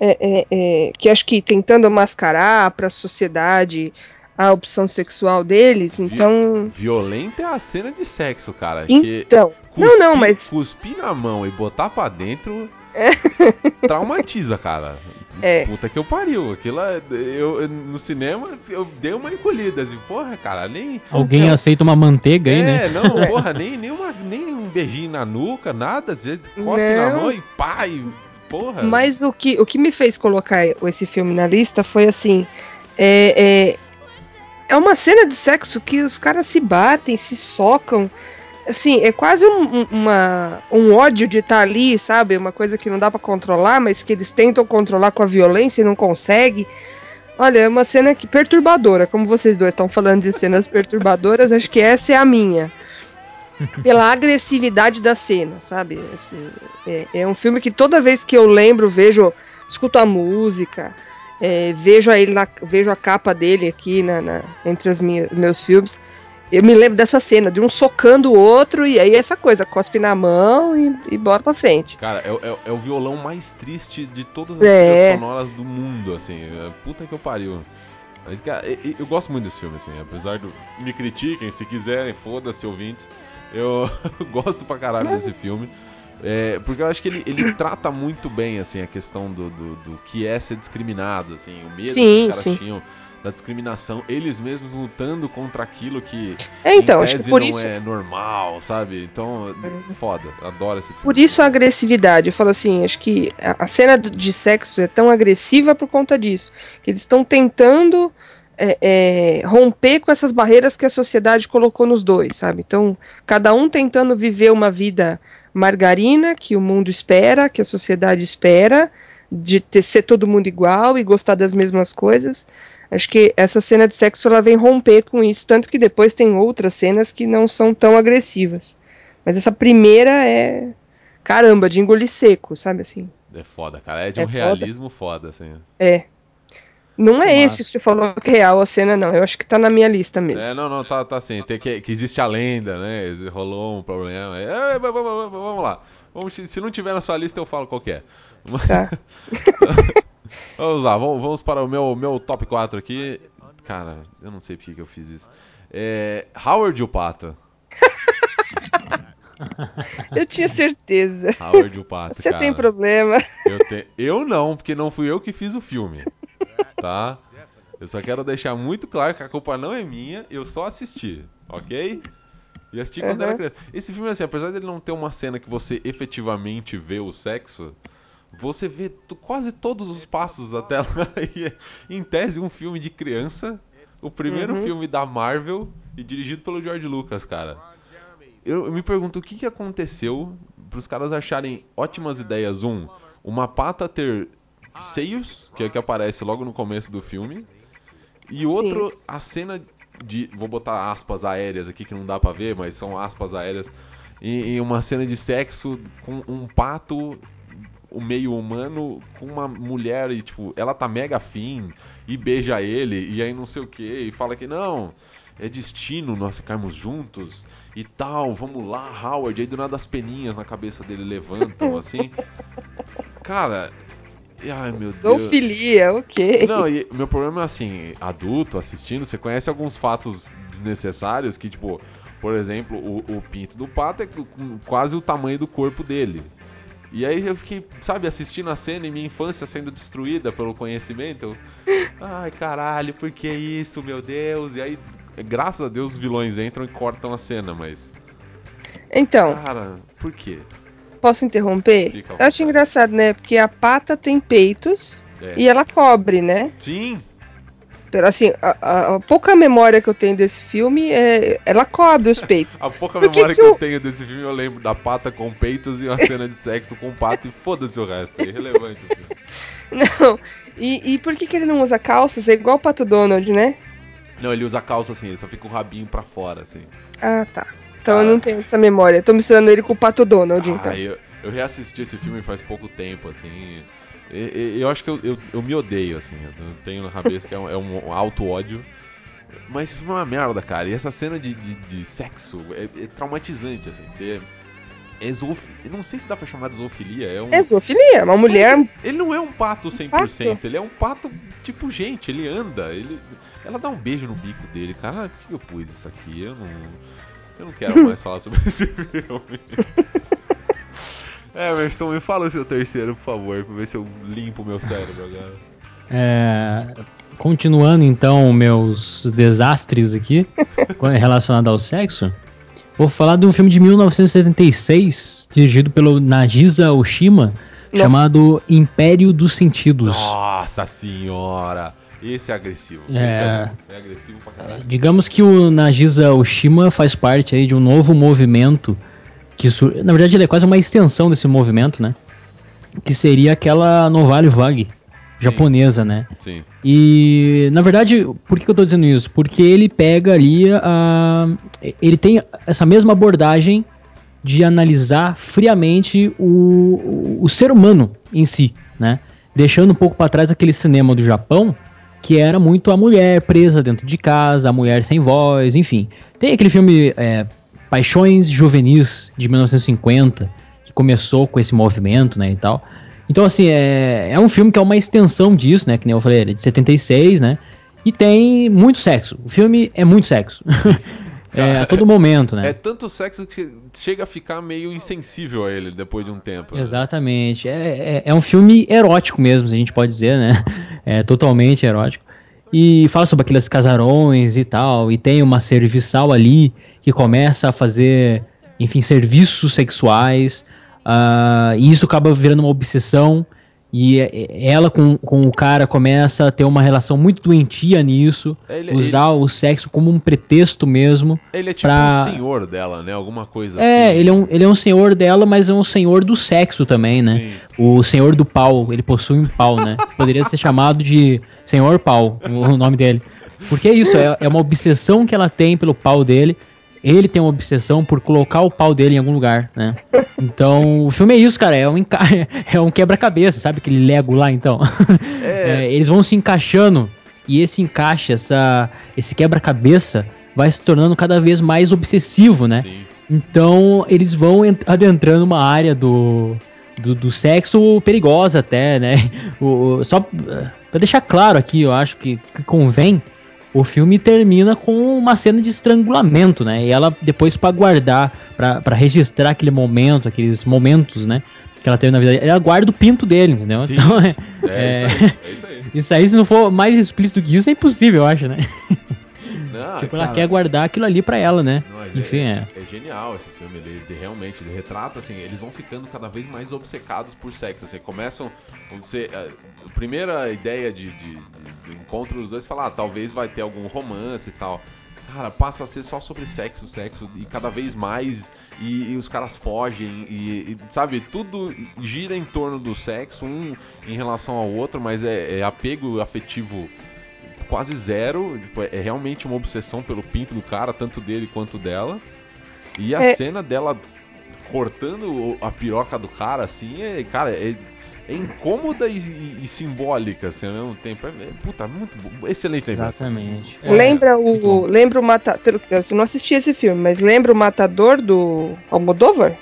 é, é, é, que acho que tentando mascarar para a sociedade a opção sexual deles. Então, Violenta é a cena de sexo, cara. que então, não, não, mas Cuspir na mão e botar pra dentro. <laughs> traumatiza, cara. É. Puta que eu pariu. Aquilo é- eu, no cinema eu dei uma encolhida assim, porra, cara, nem. Alguém não, aceita uma manteiga aí, É, né? não, <laughs> porra, nem, nem, uma, nem um beijinho na nuca, nada. Você cospe na mão e pá, e porra. Mas o que, o que me fez colocar esse filme na lista foi assim: é, é, é uma cena de sexo que os caras se batem, se socam. Assim, é quase um, um- uma, um ódio de estar ali, sabe? Uma coisa que não dá pra controlar, mas que eles tentam controlar com a violência e não conseguem. Olha, é uma cena que perturbadora. Como vocês dois estão falando de cenas perturbadoras, acho que essa é a minha. Pela agressividade da cena, sabe? Assim, é, é um filme que toda vez que eu lembro, vejo, escuto a música, é, vejo, a ele na- vejo a capa dele aqui na, na- entre os meus filmes. Eu me lembro dessa cena, de um socando o outro, e aí essa coisa, cospe na mão e, e bora pra frente. Cara, é, o- é, é o violão mais triste de todas as É. sonoras do mundo, assim. é, Puta que eu pariu. Mas, cara, e- e- eu, gosto muito desse filme, assim. Apesar do. Me critiquem se quiserem, foda-se, ouvintes. Eu <laughs> gosto pra caralho desse filme. É, porque eu acho que ele, ele <coughs> trata muito bem, assim, a questão do, do, do que é ser discriminado, assim. O medo Sim, que os caras sim. tinham da discriminação. Eles mesmos lutando contra aquilo que. É, então, acho que por não isso, é normal, sabe? Então, foda. Adoro esse filme. por isso a agressividade. Eu falo assim, acho que a, cena de sexo é tão agressiva por conta disso. Que eles estão tentando é, é, romper com essas barreiras que a sociedade colocou nos dois, sabe? Então, cada um tentando viver uma vida margarina que o mundo espera, que a sociedade espera, de ter, ser todo mundo igual e gostar das mesmas coisas. Acho que essa cena de sexo ela vem romper com isso, tanto que depois tem outras cenas que não são tão agressivas. Mas essa primeira é caramba, de engolir seco, sabe assim? É foda, cara. É de É um foda. realismo foda, assim. É. Não é Que esse que você falou que é real a cena, não. Eu acho que tá na minha lista mesmo. É, não, não, tá, tá assim. Tem que, que existe a lenda, né? Rolou um problema. É, vamos, vamos, vamos lá. Vamos, se não tiver na sua lista, eu falo qual que é. Tá. <laughs> Vamos lá, vamos, vamos para o meu, meu top 4 aqui. Cara, eu não sei porque que eu fiz isso. É, Howard o Pato. <laughs> Eu tinha certeza. Howard o Pato, Você cara. tem problema. Eu, te- eu não, porque não fui eu que fiz o filme. <laughs> Tá? Eu só quero deixar muito claro que a culpa não é minha, eu só assisti, ok? E assisti quando era Uhum. criança. Esse filme, assim, apesar dele não ter uma cena que você efetivamente vê o sexo, você vê quase todos os passos. <laughs> E é, em tese, um filme de criança, o primeiro Uhum. filme da Marvel e dirigido pelo George Lucas, cara. Eu, eu me pergunto o que, que aconteceu para os caras acharem ótimas ideias. Um, uma pata ter seios, que é o que aparece logo no começo do filme. E outro, a cena de. Vou botar aspas aéreas aqui que não dá pra ver, mas são aspas aéreas. em, em uma cena de sexo com um pato, o meio humano, com uma mulher e, tipo, ela tá mega afim e beija ele e aí não sei o que, e fala que não, é destino nós ficarmos juntos e tal, vamos lá, Howard. Aí do nada as peninhas na cabeça dele levantam assim. <laughs> Cara, e- ai meu Deus. Zoofilia, ok. Não, e meu problema é assim, adulto assistindo, você conhece alguns fatos desnecessários que, tipo, por exemplo, o, o pinto do pato é quase o tamanho do corpo dele. E aí eu fiquei, sabe, assistindo a cena e minha infância sendo destruída pelo conhecimento. Eu, <laughs> Ai, caralho, por que isso, meu Deus? E aí, graças a Deus, os vilões entram e cortam a cena, mas. Então, Cara, por quê? Posso interromper? Fica Eu acho engraçado, né? Porque a pata tem peitos É. e ela cobre, né? Sim, Assim, a, a- a pouca memória que eu tenho desse filme é. Ela cobre os peitos. <laughs> a pouca Por memória que, que eu o- tenho desse filme, eu lembro da pata com peitos e uma cena de sexo com pato e foda-se o resto. É irrelevante o filme. <laughs> Não. E, e por que, que ele não usa calças? É igual o Pato Donald, né? Não, ele usa calça assim, ele só fica o rabinho pra fora, assim. Ah, tá. Então eu não tenho essa memória. Tô misturando ele com o Pato Donald, então. Ah, eu, eu reassisti esse filme faz pouco tempo, assim. E- e- Eu, acho que eu, eu, eu me odeio, assim. Eu tenho na cabeça que é um, é um auto-ódio. Mas esse filme é uma merda, cara. E essa cena de, de, de sexo é, é traumatizante, assim. Porque é zoof... eu Não sei se dá pra chamar de zoofilia. É um... É zoofilia, uma mulher. Ele não é um pato 100%, ele é um pato tipo gente, ele anda, ele ela dá um beijo no bico dele, cara, ah, por que eu pus isso aqui? Eu não eu não quero mais falar sobre esse filme. <laughs> Emerson, me fala o seu terceiro, por favor, pra ver se eu limpo meu cérebro agora. É, continuando então meus desastres aqui <laughs> com- relacionado ao sexo, vou falar de um filme de 1976 dirigido pelo Nagisa Oshima Nossa. chamado Império dos Sentidos. Nossa senhora! Esse é agressivo. É. Esse é, é agressivo pra caralho. Digamos que o Nagisa Oshima faz parte aí de um novo movimento que sur... na verdade ele é quase uma extensão desse movimento, né? Que seria aquela Novale Vague japonesa, né? Sim. E, na verdade, por que eu tô dizendo isso? Porque ele pega ali a. Ele tem essa mesma abordagem de analisar friamente o, o, o ser humano em si, né? Deixando um pouco para trás aquele cinema do Japão, que era muito a mulher presa dentro de casa, a mulher sem voz, enfim. Tem aquele filme é, Paixões Juvenis, de 1950, que começou com esse movimento, né, e tal. Então, assim, é, é um filme que é uma extensão disso, né? Que nem eu falei, ele é de 76, né? E tem muito sexo. O filme é muito sexo. <laughs> é, a todo momento, né? É tanto sexo que chega a ficar meio insensível a ele depois de um tempo. né? Exatamente. É, é, é um filme erótico mesmo, se a gente pode dizer, né? <laughs> É totalmente erótico. E fala sobre aqueles casarões e tal. E tem uma serviçal ali que começa a fazer, enfim, serviços sexuais. ah, e isso acaba virando uma obsessão. E é- é- ela com, com o cara começa a ter uma relação muito doentia nisso. Ele- usar o sexo como um pretexto mesmo. Ele é tipo pra- o senhor dela, né? Alguma coisa É, assim. ele é, um, ele é um senhor dela, mas é um senhor do sexo também, né? Sim. O senhor do pau, ele possui um pau, né? <laughs> Poderia ser chamado de senhor pau, o o nome dele. Porque é isso, é, é uma obsessão que ela tem pelo pau dele. Ele tem uma obsessão por colocar o pau dele em algum lugar, né? Então, o filme é isso, cara. É um, enca- <laughs> é um quebra-cabeça, sabe? Aquele Lego lá, então. <laughs> É, eles vão se encaixando. E esse encaixe, essa, esse quebra-cabeça, vai se tornando cada vez mais obsessivo, né? Sim. Então eles vão ent- adentrando uma área do, do, do sexo perigosa até, né? <laughs> O, só uh, pra deixar claro aqui, eu acho que, que convém, o filme termina com uma cena de estrangulamento, né? E ela depois pra guardar, pra pra registrar aquele momento, aqueles momentos, né? Que ela teve na vida, ela guarda o pinto dele, entendeu? Sim. Então é, É, é- isso aí. É isso aí. isso aí, se não for mais explícito que isso, é impossível, eu acho, né? Não, <laughs> tipo, ela cara, quer guardar aquilo ali pra ela, né? Não, Enfim, é. é, é genial esse filme. Ele, ele realmente ele retrata assim, eles vão ficando cada vez mais obcecados por sexo. Assim, começam. Você, a, primeira ideia de, de, de- do encontro dos dois é falar, ah, talvez vai ter algum romance e tal. Cara, passa a ser só sobre sexo, sexo, e cada vez mais, e, e os caras fogem, e, e, sabe, tudo gira em torno do sexo, um em relação ao outro, mas é, é apego afetivo quase zero. Tipo, é realmente uma obsessão pelo pinto do cara, tanto dele quanto dela. E a É. cena dela cortando a piroca do cara, assim, é, cara, é, é incômoda e, e- e simbólica, assim, ao mesmo tempo. É, é, puta, muito bom. Excelente lembrança. Exatamente. É, lembra o. Lembra o Matador. Pelo que eu não assisti esse filme, mas lembra o Matador do Almodóvar?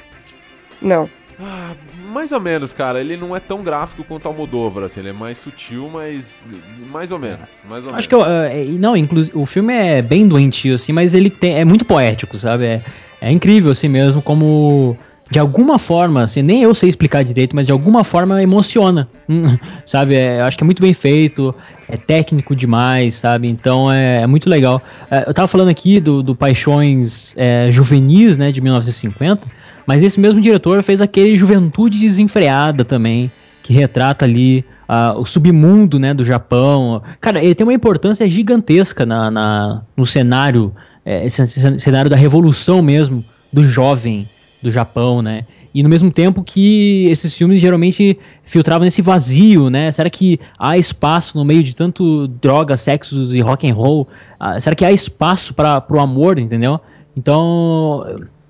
Não. Ah, mais ou menos, cara. Ele não é tão gráfico quanto o Almodóvar, assim. Ele é mais sutil, mas mais ou menos. Mais ou Acho que eu, é, não, inclusive o filme é bem doentio assim, mas ele tem, é muito poético, sabe? É, é incrível assim mesmo como de alguma forma, assim, nem eu sei explicar direito, mas de alguma forma emociona, hum, <laughs> sabe? É, eu acho que é muito bem feito, é técnico demais, sabe? Então é, é muito legal. É, eu tava falando aqui do, do Paixões é, Juvenis, né, de 1950, mas esse mesmo diretor fez aquele Juventude Desenfreada também, que retrata ali ah, o submundo, né, do Japão. Cara, ele tem uma importância gigantesca na, na- no cenário, é, cenário da revolução mesmo, do jovem do Japão, né? E no mesmo tempo que esses filmes geralmente filtravam nesse vazio, né? Será que há espaço no meio de tanto droga, sexos e rock and roll? Ah, será que há espaço para o amor, entendeu? Então,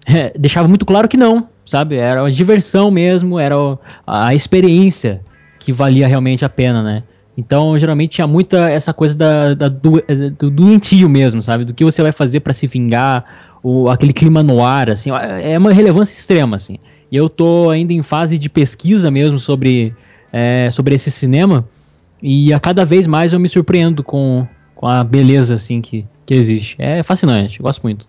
é, deixava muito claro que não, sabe? Era uma diversão mesmo, era a experiência que valia realmente a pena, né? Então, geralmente tinha muita essa coisa da, da do, do doentio mesmo, sabe? Do que você vai fazer pra se vingar, o, aquele clima no ar, assim, é uma relevância extrema, assim. E eu tô ainda em fase de pesquisa mesmo sobre, eh, sobre esse cinema, e a cada vez mais eu me surpreendo com, com a beleza, assim, que, que existe. É fascinante, gosto muito.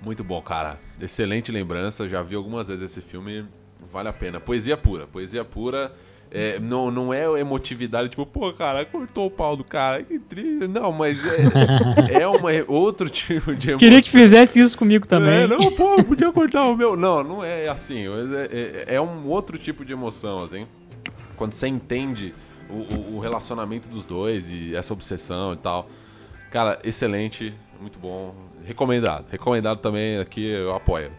Muito bom, cara. Excelente lembrança. Já vi algumas vezes esse filme. Vale a pena. Poesia pura. Poesia pura. É, não, não é emotividade, tipo, pô, cara, cortou o pau do cara, que triste. Não, mas é, é uma, outro <laughs> tipo de emoção. Queria que fizesse isso comigo também. É, não, pô, podia cortar o meu. Não, não é assim. É, é- é um outro tipo de emoção, assim. Quando você entende o, o- o relacionamento dos dois e essa obsessão e tal. Cara, excelente, muito bom. Recomendado. Recomendado também aqui, eu apoio.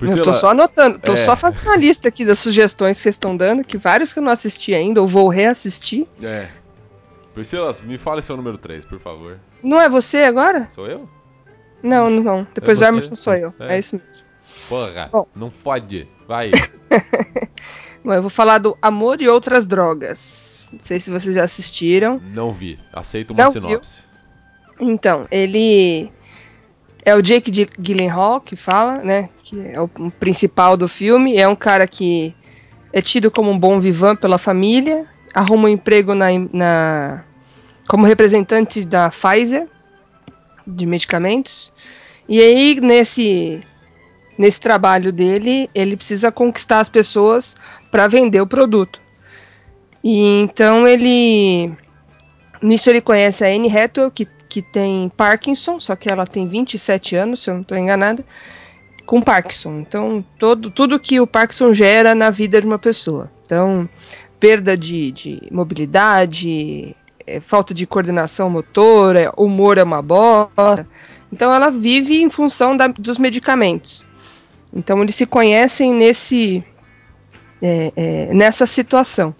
Eu tô só anotando, tô É. só fazendo a lista aqui das sugestões que vocês estão dando, que vários que eu não assisti ainda, ou vou reassistir. É. Priscila, me fale seu número 3, por favor. Não é você agora? Sou eu? Não, não, não. Depois É do? Emerson sou eu. É. É, isso mesmo. Porra, Bom. não fode. Vai. <laughs> Bom, eu vou falar do Amor e Outras Drogas. Não sei se vocês já assistiram. não vi. Aceito uma Não viu? sinopse. Então, ele é o Jake Gyllenhaal que fala, né? Que é o o principal do filme. É um cara que é tido como um bom vivan pela família, arruma um emprego na, na- como representante da Pfizer de medicamentos. E aí nesse nesse trabalho dele, ele precisa conquistar as pessoas para vender o produto. E então ele nisso ele conhece a Anne Hathaway, que, que tem Parkinson, só que ela tem 27 anos, se eu não estou enganada, com Parkinson. Então, todo, tudo que o Parkinson gera na vida de uma pessoa. Então, perda de, de mobilidade, é, falta de coordenação motora, humor é uma bosta. Então, ela vive em função da- dos medicamentos. Então, eles se conhecem nesse, é, é, nessa situação.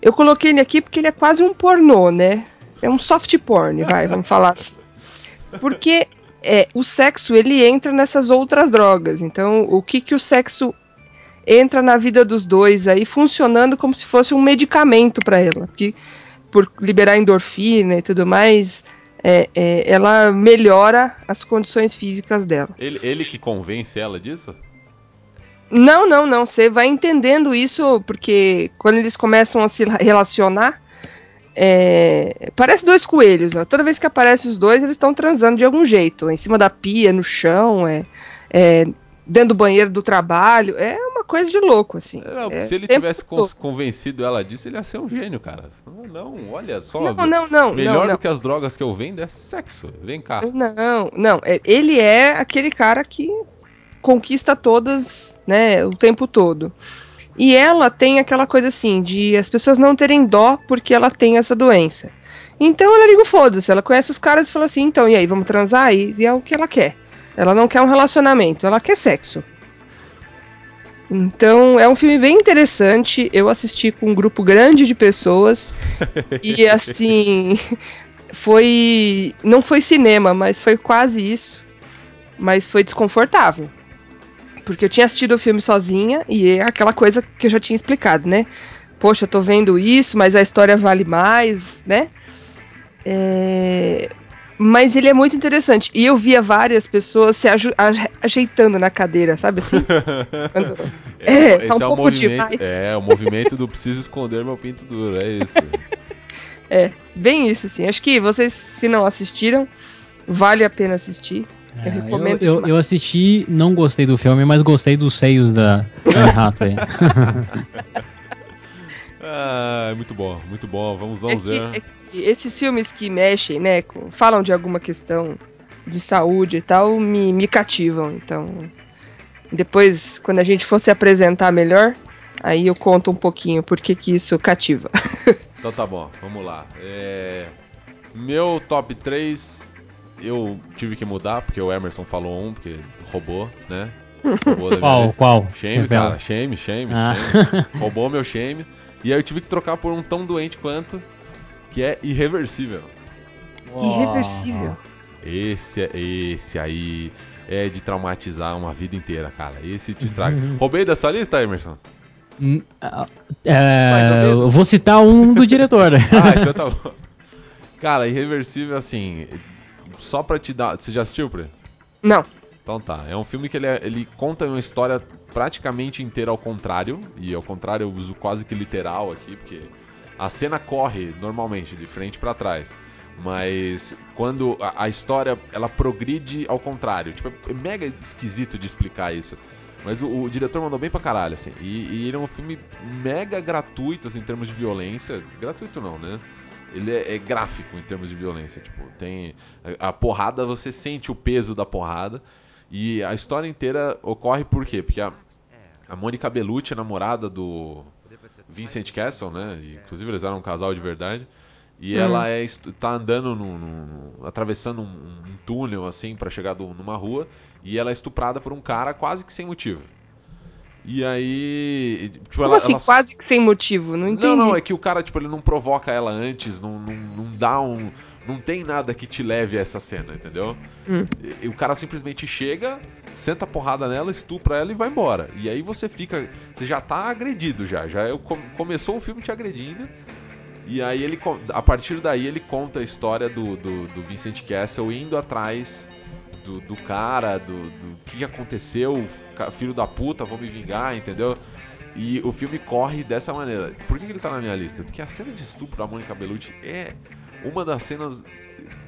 Eu coloquei ele aqui porque ele é quase um pornô, né? É um soft porn, vai, vamos falar assim. Porque é, o sexo, ele entra nessas outras drogas. Então, o que que o sexo entra na vida dos dois aí, funcionando como se fosse um medicamento para ela. Que por liberar endorfina e tudo mais, é, é, ela melhora as condições físicas dela. Ele, ele que convence ela disso? Não, não, não. Você vai entendendo isso porque quando eles começam a se relacionar, é, parece dois coelhos. Ó. Toda vez que aparecem os dois, eles estão transando de algum jeito. Em cima da pia, no chão, é, é, dentro do banheiro do trabalho. É uma coisa de louco, assim. Não, É se ele tivesse todo. convencido ela disso, ele ia ser um gênio, cara. Não, olha só. Não, não, não. Melhor não, não. do que as drogas que eu vendo é sexo. Vem cá. Não, não. é- Ele é aquele cara que conquista todas, né, o tempo todo. E ela tem aquela coisa assim, de as pessoas não terem dó porque ela tem essa doença. Então ela liga o foda-se, ela conhece os caras e fala assim, então, e aí, vamos transar? E, e é o que ela quer. Ela não quer um relacionamento, ela quer sexo. Então, é um filme bem interessante. Eu assisti com um grupo grande de pessoas. <laughs> e assim, foi. Não foi cinema, mas foi quase isso. Mas foi desconfortável. Porque eu tinha assistido o filme sozinha e é aquela coisa que eu já tinha explicado, né? Poxa, tô vendo isso, mas a história vale mais, né? É, Mas ele é muito interessante. E eu via várias pessoas se ajeitando na cadeira, sabe assim? <laughs> Quando- É, tá um é pouco movimento, demais. É, o movimento do preciso esconder meu pinto duro, é isso. <laughs> É, bem isso, assim. Acho que vocês, se não assistiram, vale a pena assistir. Eu É, recomendo eu, eu, eu assisti, não gostei do filme, mas gostei dos seios da Anne Hathaway. <laughs> Ah, é muito bom, muito bom. Vamos, É vamos que, é que esses filmes que mexem, né, com- falam de alguma questão de saúde e tal, me, me cativam. Então, depois, quando a gente for se apresentar melhor, aí eu conto um pouquinho por que que isso cativa. Então tá bom, vamos lá. É, Meu top 3, eu tive que mudar, porque o Emerson falou um, porque roubou, né? Roubou Qual, lista. qual? Shame, Revela. cara, shame, shame, Ah. shame. <laughs> Roubou meu shame. E aí eu tive que trocar por um tão doente quanto, que é irreversível. Irreversível. Esse, é- esse aí é de traumatizar uma vida inteira, cara. Esse te estraga. <laughs> Roubei da sua lista, Emerson? Hum, É, eu vou citar um do diretor. <laughs> Ah, então tá bom. Cara, irreversível, assim. Só pra te dar. Você já assistiu, Pre? Não. Então tá. É um filme que ele, é- ele conta uma história praticamente inteira ao contrário. E ao contrário eu uso quase que literal aqui, porque a cena corre normalmente de frente pra trás. Mas quando a, a história ela progride ao contrário. Tipo, é mega esquisito de explicar isso. Mas o, o diretor mandou bem pra caralho, assim. E, e ele é um filme mega gratuito, assim, em termos de violência. Gratuito não, né? Ele é, é gráfico em termos de violência. Tipo, tem. A, a porrada, você sente o peso da porrada. E a história inteira ocorre por quê? Porque a, a Mônica Bellucci é namorada do Vincent Castle, né? E, inclusive eles eram um casal de verdade. E ela é, tá andando, num, num- atravessando um, um túnel, assim, pra chegar do- numa rua. E ela é estuprada por um cara quase que sem motivo. E aí. Tipo, Como ela, assim, ela- quase que sem motivo? Não entendi. não, não, é que o cara, tipo, ele não provoca ela antes, não, não, não dá um. Não tem nada que te leve a essa cena, entendeu? Hum. E, e o cara simplesmente chega, senta a porrada nela, estupra ela e vai embora. E aí você fica. Você já tá agredido já. Já é começou o filme te agredindo. E aí ele. A partir daí ele conta a história do, do, do Vincent Castle indo atrás do, do cara, do, do que aconteceu, filho da puta, vou me vingar, entendeu? E o filme corre dessa maneira. Por que ele tá na minha lista? Porque a cena de estupro da Mônica Bellucci é uma das cenas.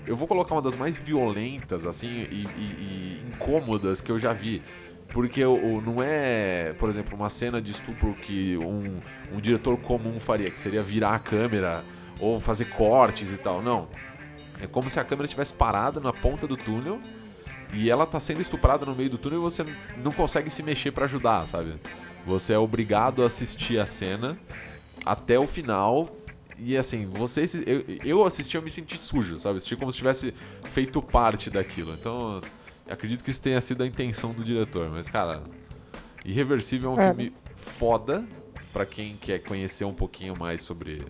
Eu vou colocar uma das mais violentas, assim, e, e- e incômodas que eu já vi. Porque o, não é, por exemplo, uma cena de estupro que um, um diretor comum faria, que seria virar a câmera ou fazer cortes e tal. Não. É como se a câmera estivesse parada na ponta do túnel e ela tá sendo estuprada no meio do túnel e você não consegue se mexer pra ajudar, sabe? Você é obrigado a assistir a cena até o final. E assim, você eu, eu assisti, eu me senti sujo, sabe? Assisti como se tivesse feito parte daquilo. Então, acredito que isso tenha sido a intenção do diretor. Mas, cara, Irreversível é um É. filme foda pra quem quer conhecer um pouquinho mais sobre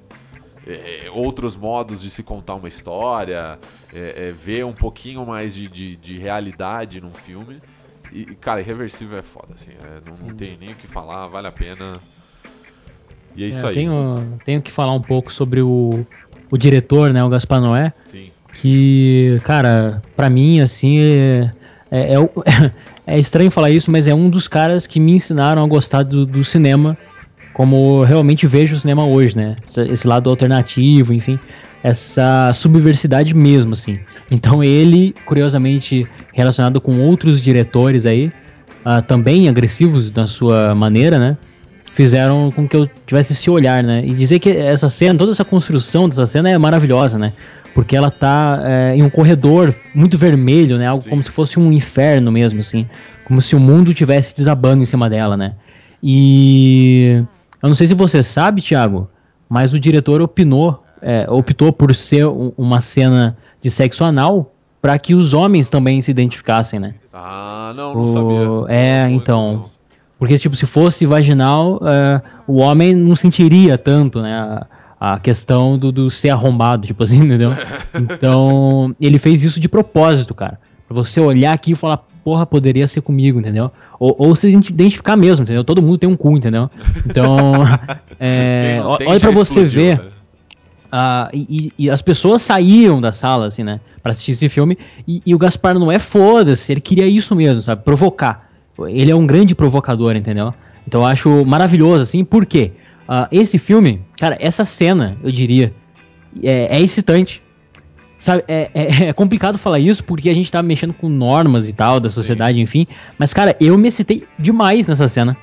é, outros modos de se contar uma história, é, é, ver um pouquinho mais de, de, de realidade num filme. E, cara, Irreversível é foda, assim. é, não, não tenho nem o que falar, vale a pena. E é isso É, aí. Tenho, tenho que falar um pouco sobre o, o diretor, né, o Gaspar Noé, Sim. que, cara, pra mim, assim, é, é, é <laughs> estranho falar isso, mas é um dos caras que me ensinaram a gostar do, do cinema, como realmente vejo o cinema hoje, né? Esse, lado alternativo, enfim, essa subversidade mesmo, assim. Então ele, curiosamente, relacionado com outros diretores aí, ah, também agressivos na sua maneira, né? Fizeram com que eu tivesse esse olhar, né? E dizer que essa cena, toda essa construção dessa cena é maravilhosa, né? Porque ela tá é, em um corredor muito vermelho, né? Algo Sim. como se fosse um inferno mesmo, assim. Como se o mundo tivesse desabando em cima dela, né? E eu não sei se você sabe, Thiago, mas o diretor opinou, é, optou por ser um- uma cena de sexo anal para que os homens também se identificassem, né? Ah, não, não O- sabia. é, então. Porque, tipo, se fosse vaginal, é, o homem não sentiria tanto, né? A, a questão do, do ser arrombado, tipo assim, entendeu? <laughs> Então, ele fez isso de propósito, cara. Pra você olhar aqui e falar, porra, poderia ser comigo, entendeu? Ou, ou se identificar mesmo, entendeu? Todo mundo tem um cu, entendeu? Então, <laughs> é, tem olha pra você explodiu, ver. né? Ah, e, e- as pessoas saíam da sala, assim, né? Pra assistir esse filme. E, e o Gaspar não é foda-se, ele queria isso mesmo, sabe? Provocar. Ele é um grande provocador, entendeu? Então eu acho maravilhoso, assim, por quê? Ah, esse filme, cara, essa cena, eu diria, é, é excitante. Sabe, é, é- <laughs> é complicado falar isso porque a gente tá mexendo com normas e tal da sociedade, enfim. Mas, cara, eu me excitei demais nessa cena.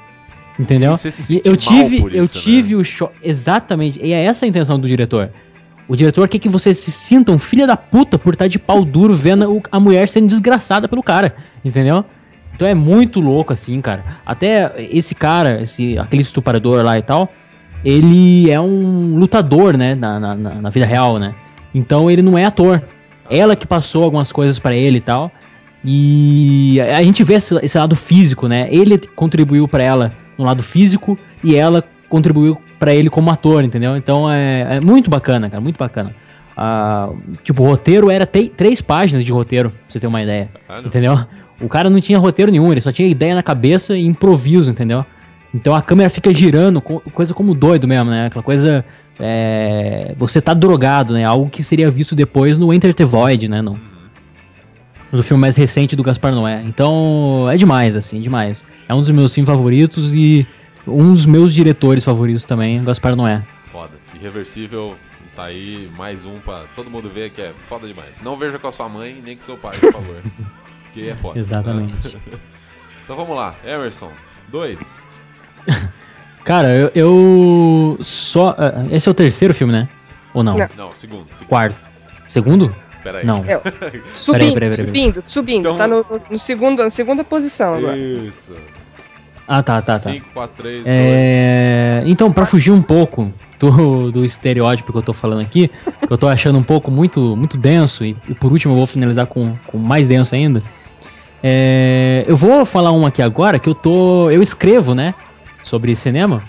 Entendeu? Você se E eu tive, por eu isso, né? tive o choque. Exatamente. E é essa a intenção do diretor. O diretor quer que você se sinta um filho da puta por estar de pau duro vendo a mulher sendo desgraçada pelo cara. Entendeu? Então é muito louco, assim, cara. Até esse cara, esse, aquele estuprador lá e tal, ele é um lutador, né? Na, na- na vida real, né? Então ele não é ator. Ela que passou algumas coisas pra ele e tal. E a gente vê esse, esse lado físico, né? Ele contribuiu pra ela no lado físico e ela contribuiu pra ele como ator, entendeu? Então é, é muito bacana, cara, muito bacana. Ah, tipo, o roteiro era três páginas de roteiro, pra você ter uma ideia. Caralho. Entendeu? O cara não tinha roteiro nenhum, ele só tinha ideia na cabeça e improviso, entendeu? Então a câmera fica girando, co- coisa como doido mesmo, né? Aquela coisa. É, você tá drogado, né? Algo que seria visto depois no Enter the Void, né? No, no filme mais recente do Gaspar Noé. Então é demais, assim, demais. É um dos meus filmes favoritos e um dos meus diretores favoritos também, Gaspar Noé. Foda. Irreversível, tá aí mais um pra todo mundo ver que é foda demais. Não veja com a sua mãe nem com seu pai, por favor. <laughs> Porque é foda. Exatamente. <laughs> Então vamos lá. Emerson, dois. <laughs> Cara, eu, eu só. ah, Esse é o terceiro filme, né? Ou não? Não. Não, segundo. segundo. Quarto. Segundo? Pera aí. Não. É, <laughs> Subindo, peraí, peraí. subindo, subindo. Então- Tá no, no segundo, na segunda posição agora. Isso. Ah, tá, tá, tá. 5, 4, 3, 2. É, então, pra fugir um pouco do, do estereótipo que eu tô falando aqui, que eu tô achando um pouco muito, muito denso, e, e por último eu vou finalizar com, com mais denso ainda. é, eu vou falar um aqui agora que eu tô. Eu escrevo, né? Sobre cinema.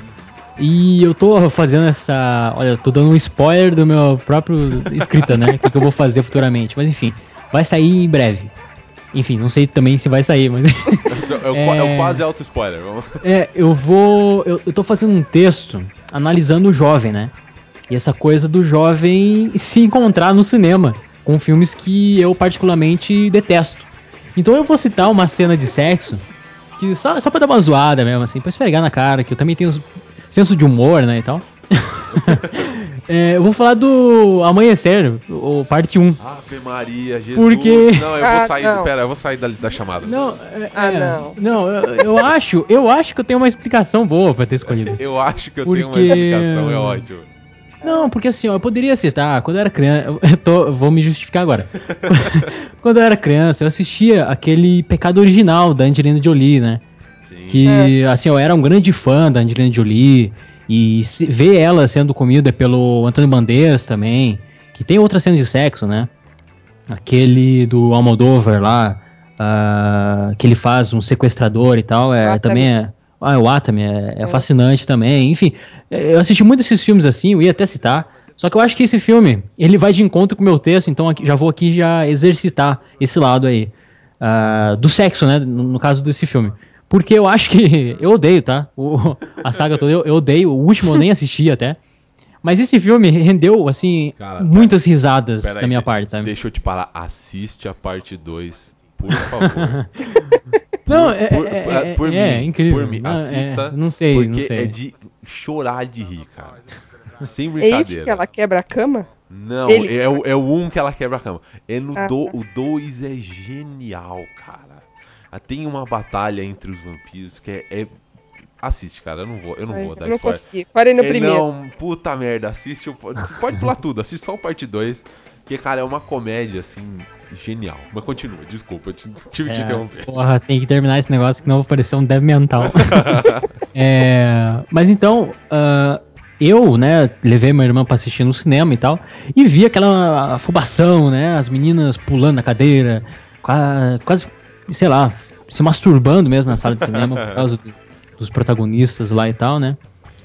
E eu tô fazendo essa. Olha, eu tô dando um spoiler do meu próprio escrita, né? O que, que eu vou fazer futuramente. Mas enfim, vai sair em breve. Enfim, não sei também se vai sair, mas. <laughs> É, é o é- quase auto-spoiler. É, eu vou. Eu, eu tô fazendo um texto analisando o jovem, né? E essa coisa do jovem se encontrar no cinema com filmes que eu particularmente detesto. Então eu vou citar uma cena de sexo que só, só pra dar uma zoada mesmo, assim, pra esfregar na cara, que eu também tenho senso de humor, né, e tal. <laughs> É, eu vou falar do Amanhecer, o parte 1. Ave Maria, Jesus. Porque- Não, eu vou Ah, sair. não. Pera, eu vou sair da, da chamada. Não, é, Ah, é, não. Não, eu, eu acho, eu acho que eu tenho uma explicação boa pra ter escolhido. Eu acho que eu tenho uma Porque- explicação, é ótimo. Não, porque assim, ó, eu poderia citar, quando eu era criança, eu tô, vou me justificar agora. <laughs> quando eu era criança, eu assistia aquele Pecado Original da Angelina Jolie, né? Sim. Que, assim, eu era um grande fã da Angelina Jolie, e ver ela sendo comida pelo Antônio Bandeiras também, que tem outras cenas de sexo, né? Aquele do Almodóvar lá, ah, que ele faz um sequestrador e tal, é, Atami. também é... Ah, o Atami é, é fascinante também, enfim... Eu assisti muito esses filmes assim, eu ia até citar. Só que eu acho que esse filme, ele vai de encontro com o meu texto, então aqui- já vou aqui já exercitar esse lado aí. ah, do sexo, né? No, no caso desse filme. Porque eu acho que. <laughs> Eu odeio, tá? O- <laughs> a saga toda, eu, eu odeio. O último eu nem assisti até. Mas esse filme <laughs> rendeu, assim, Cara, muitas risadas Pera da minha parte, sabe? Deixa eu te parar. Assiste a parte 2, por favor. <laughs> Não, é, por, é, por- é, por é mim, incrível. Por mim, Não, é, assista. não sei, porque não sei. é de chorar de rir, cara. Sem É brincadeira. isso que ela quebra a cama? Não, Ele- é, o, é o um que ela quebra a cama. É no Ah, do, tá. o 2 é genial, cara. Ah, Tem uma batalha entre os vampiros que é. é- Assiste, cara. Eu não vou, eu não Ai, vou dar não spoiler. consegui. Parei no É, primeiro. Não, puta merda, assiste o. Pode pular tudo, assiste só o parte 2. Que, cara, é uma comédia, assim, genial. Mas continua, desculpa, eu te- tive É, interromper. porra, tem que terminar esse negócio que não vou parecer um dev mental. <laughs> É, mas então, ah, eu, né, levei minha irmã pra assistir no cinema e tal, e vi aquela afobação, né, as meninas pulando na cadeira, qua- quase, sei lá, se masturbando mesmo na sala de cinema por causa do- dos protagonistas lá e tal, né.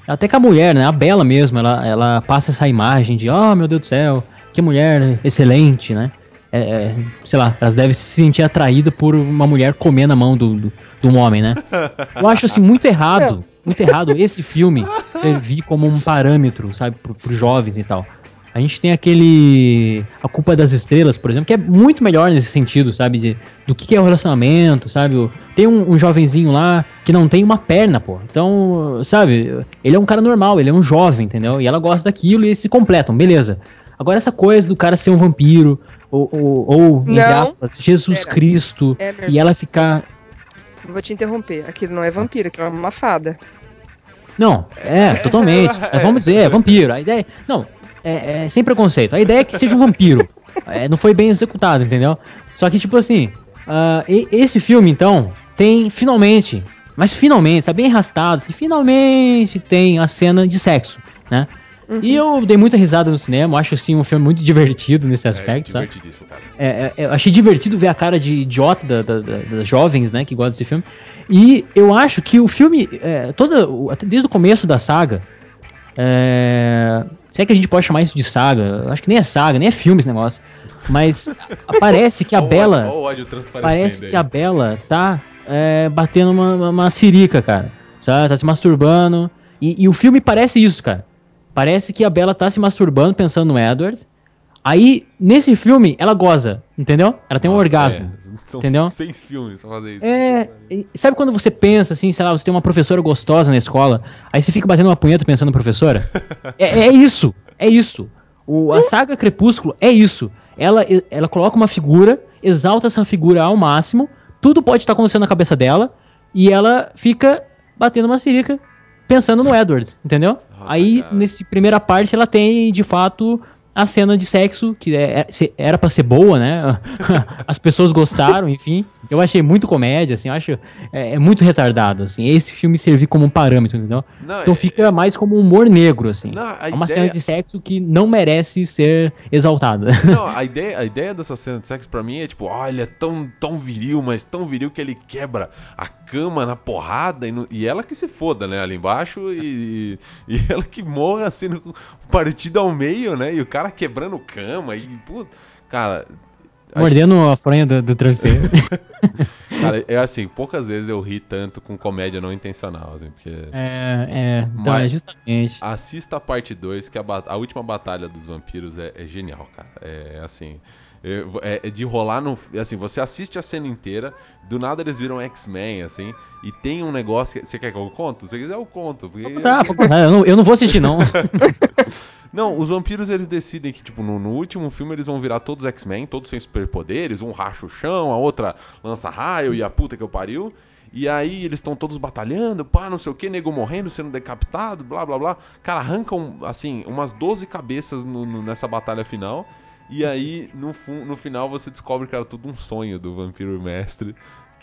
Até que a mulher, né, a Bela mesmo, ela, ela passa essa imagem de, oh meu Deus do céu, que mulher excelente, né. É, é, sei lá, elas devem se sentir atraídas por uma mulher comer na mão do, do, de um homem, né? Eu acho assim muito errado, muito errado esse filme servir como um parâmetro, sabe, pro, pros jovens e tal. A gente tem aquele. A Culpa das Estrelas, por exemplo, que é muito melhor nesse sentido, sabe? De, do que, que é o relacionamento, sabe? Tem um, um jovenzinho lá que não tem uma perna, pô. Então, sabe? Ele é um cara normal, ele é um jovem, entendeu? E ela gosta daquilo e eles se completam, beleza. Agora, essa coisa do cara ser um vampiro, ou, ou, ou Não. aspas, Jesus. Cristo, Emerson. e ela ficar. Vou te interromper. Aquilo não é vampiro, aquilo é uma fada. Não, é, <laughs> totalmente. Mas vamos dizer, é vampiro. A ideia. Não, é, é sem preconceito. A ideia é que seja um vampiro. <laughs> É, não foi bem executado, entendeu? Só que, tipo assim, e- esse filme, então, tem finalmente, mas finalmente, tá bem arrastado, assim, finalmente tem a cena de sexo, né? E eu dei muita risada no cinema, acho assim um filme muito divertido nesse É aspecto, sabe? divertidíssimo, cara. É, é, eu achei divertido ver a cara de idiota da- da- da- das jovens, né, que gostam desse filme. E eu acho que o filme, é, toda, desde o começo da saga, é, se é que a gente pode chamar isso de saga, eu acho que nem é saga, nem é filme esse negócio, mas <laughs> parece que a Bela... Parece aí. que a Bela tá é, batendo uma, uma, uma sirica, cara. Sabe? Tá se masturbando. E, e o filme parece isso, cara. Parece que a Bela tá se masturbando pensando no Edward. Aí, nesse filme, ela goza, entendeu? Ela tem um Nossa, orgasmo. é, <laughs> são entendeu? seis filmes pra fazer isso. É, sabe quando você pensa assim, sei lá, você tem uma professora gostosa na escola, aí você fica batendo uma punheta pensando na professora? <laughs> é, é isso, é isso. O, a saga Crepúsculo é isso. Ela, ela coloca uma figura, exalta essa figura ao máximo, tudo pode estar acontecendo na cabeça dela, e ela fica batendo uma sirica pensando no Edward, entendeu? Aí, nesse primeira parte, ela tem, de fato, a cena de sexo, que é- é- era pra ser boa, né? <laughs> As pessoas gostaram, enfim. Eu achei muito comédia, assim, eu acho é, é muito retardado, assim. Esse filme servir como um parâmetro, entendeu? Não, Então é- fica mais como um humor negro, assim. Não, é uma ideia- cena de sexo que não merece ser exaltada. <laughs> Não, a ideia, a ideia dessa cena de sexo pra mim é tipo, é tão, tão viril, mas tão viril que ele quebra a cama na porrada e, no- e ela que se foda, né, ali embaixo e, e <laughs> ela que morra sendo partida ao meio, né, e o cara quebrando cama e, puta, cara... acho- Mordendo a fronha do, do travesseiro. <laughs> Cara, é assim, poucas vezes eu ri tanto com comédia não intencional, assim, porque... é, é, então Mas- é justamente. Assista a parte 2, que a, a última batalha dos vampiros é, é genial, cara. É assim. É, é de rolar no. Assim, você assiste a cena inteira, do nada eles viram X-Men, assim, e tem um negócio. Que, você quer que eu conto? Se quiser, eu conto. Porque, tá, eu, não, eu não vou assistir, não. <laughs> Não, os vampiros eles decidem que, tipo, no, no último filme eles vão virar todos X-Men, todos sem superpoderes, um racha o chão, a outra lança raio e a puta que eu pariu. E aí eles estão todos batalhando, pá, não sei o que, nego morrendo, sendo decapitado, blá blá blá. Cara, arrancam, assim, umas 12 cabeças no- no- nessa batalha final. E aí, no, no final, você descobre que era tudo um sonho do vampiro mestre.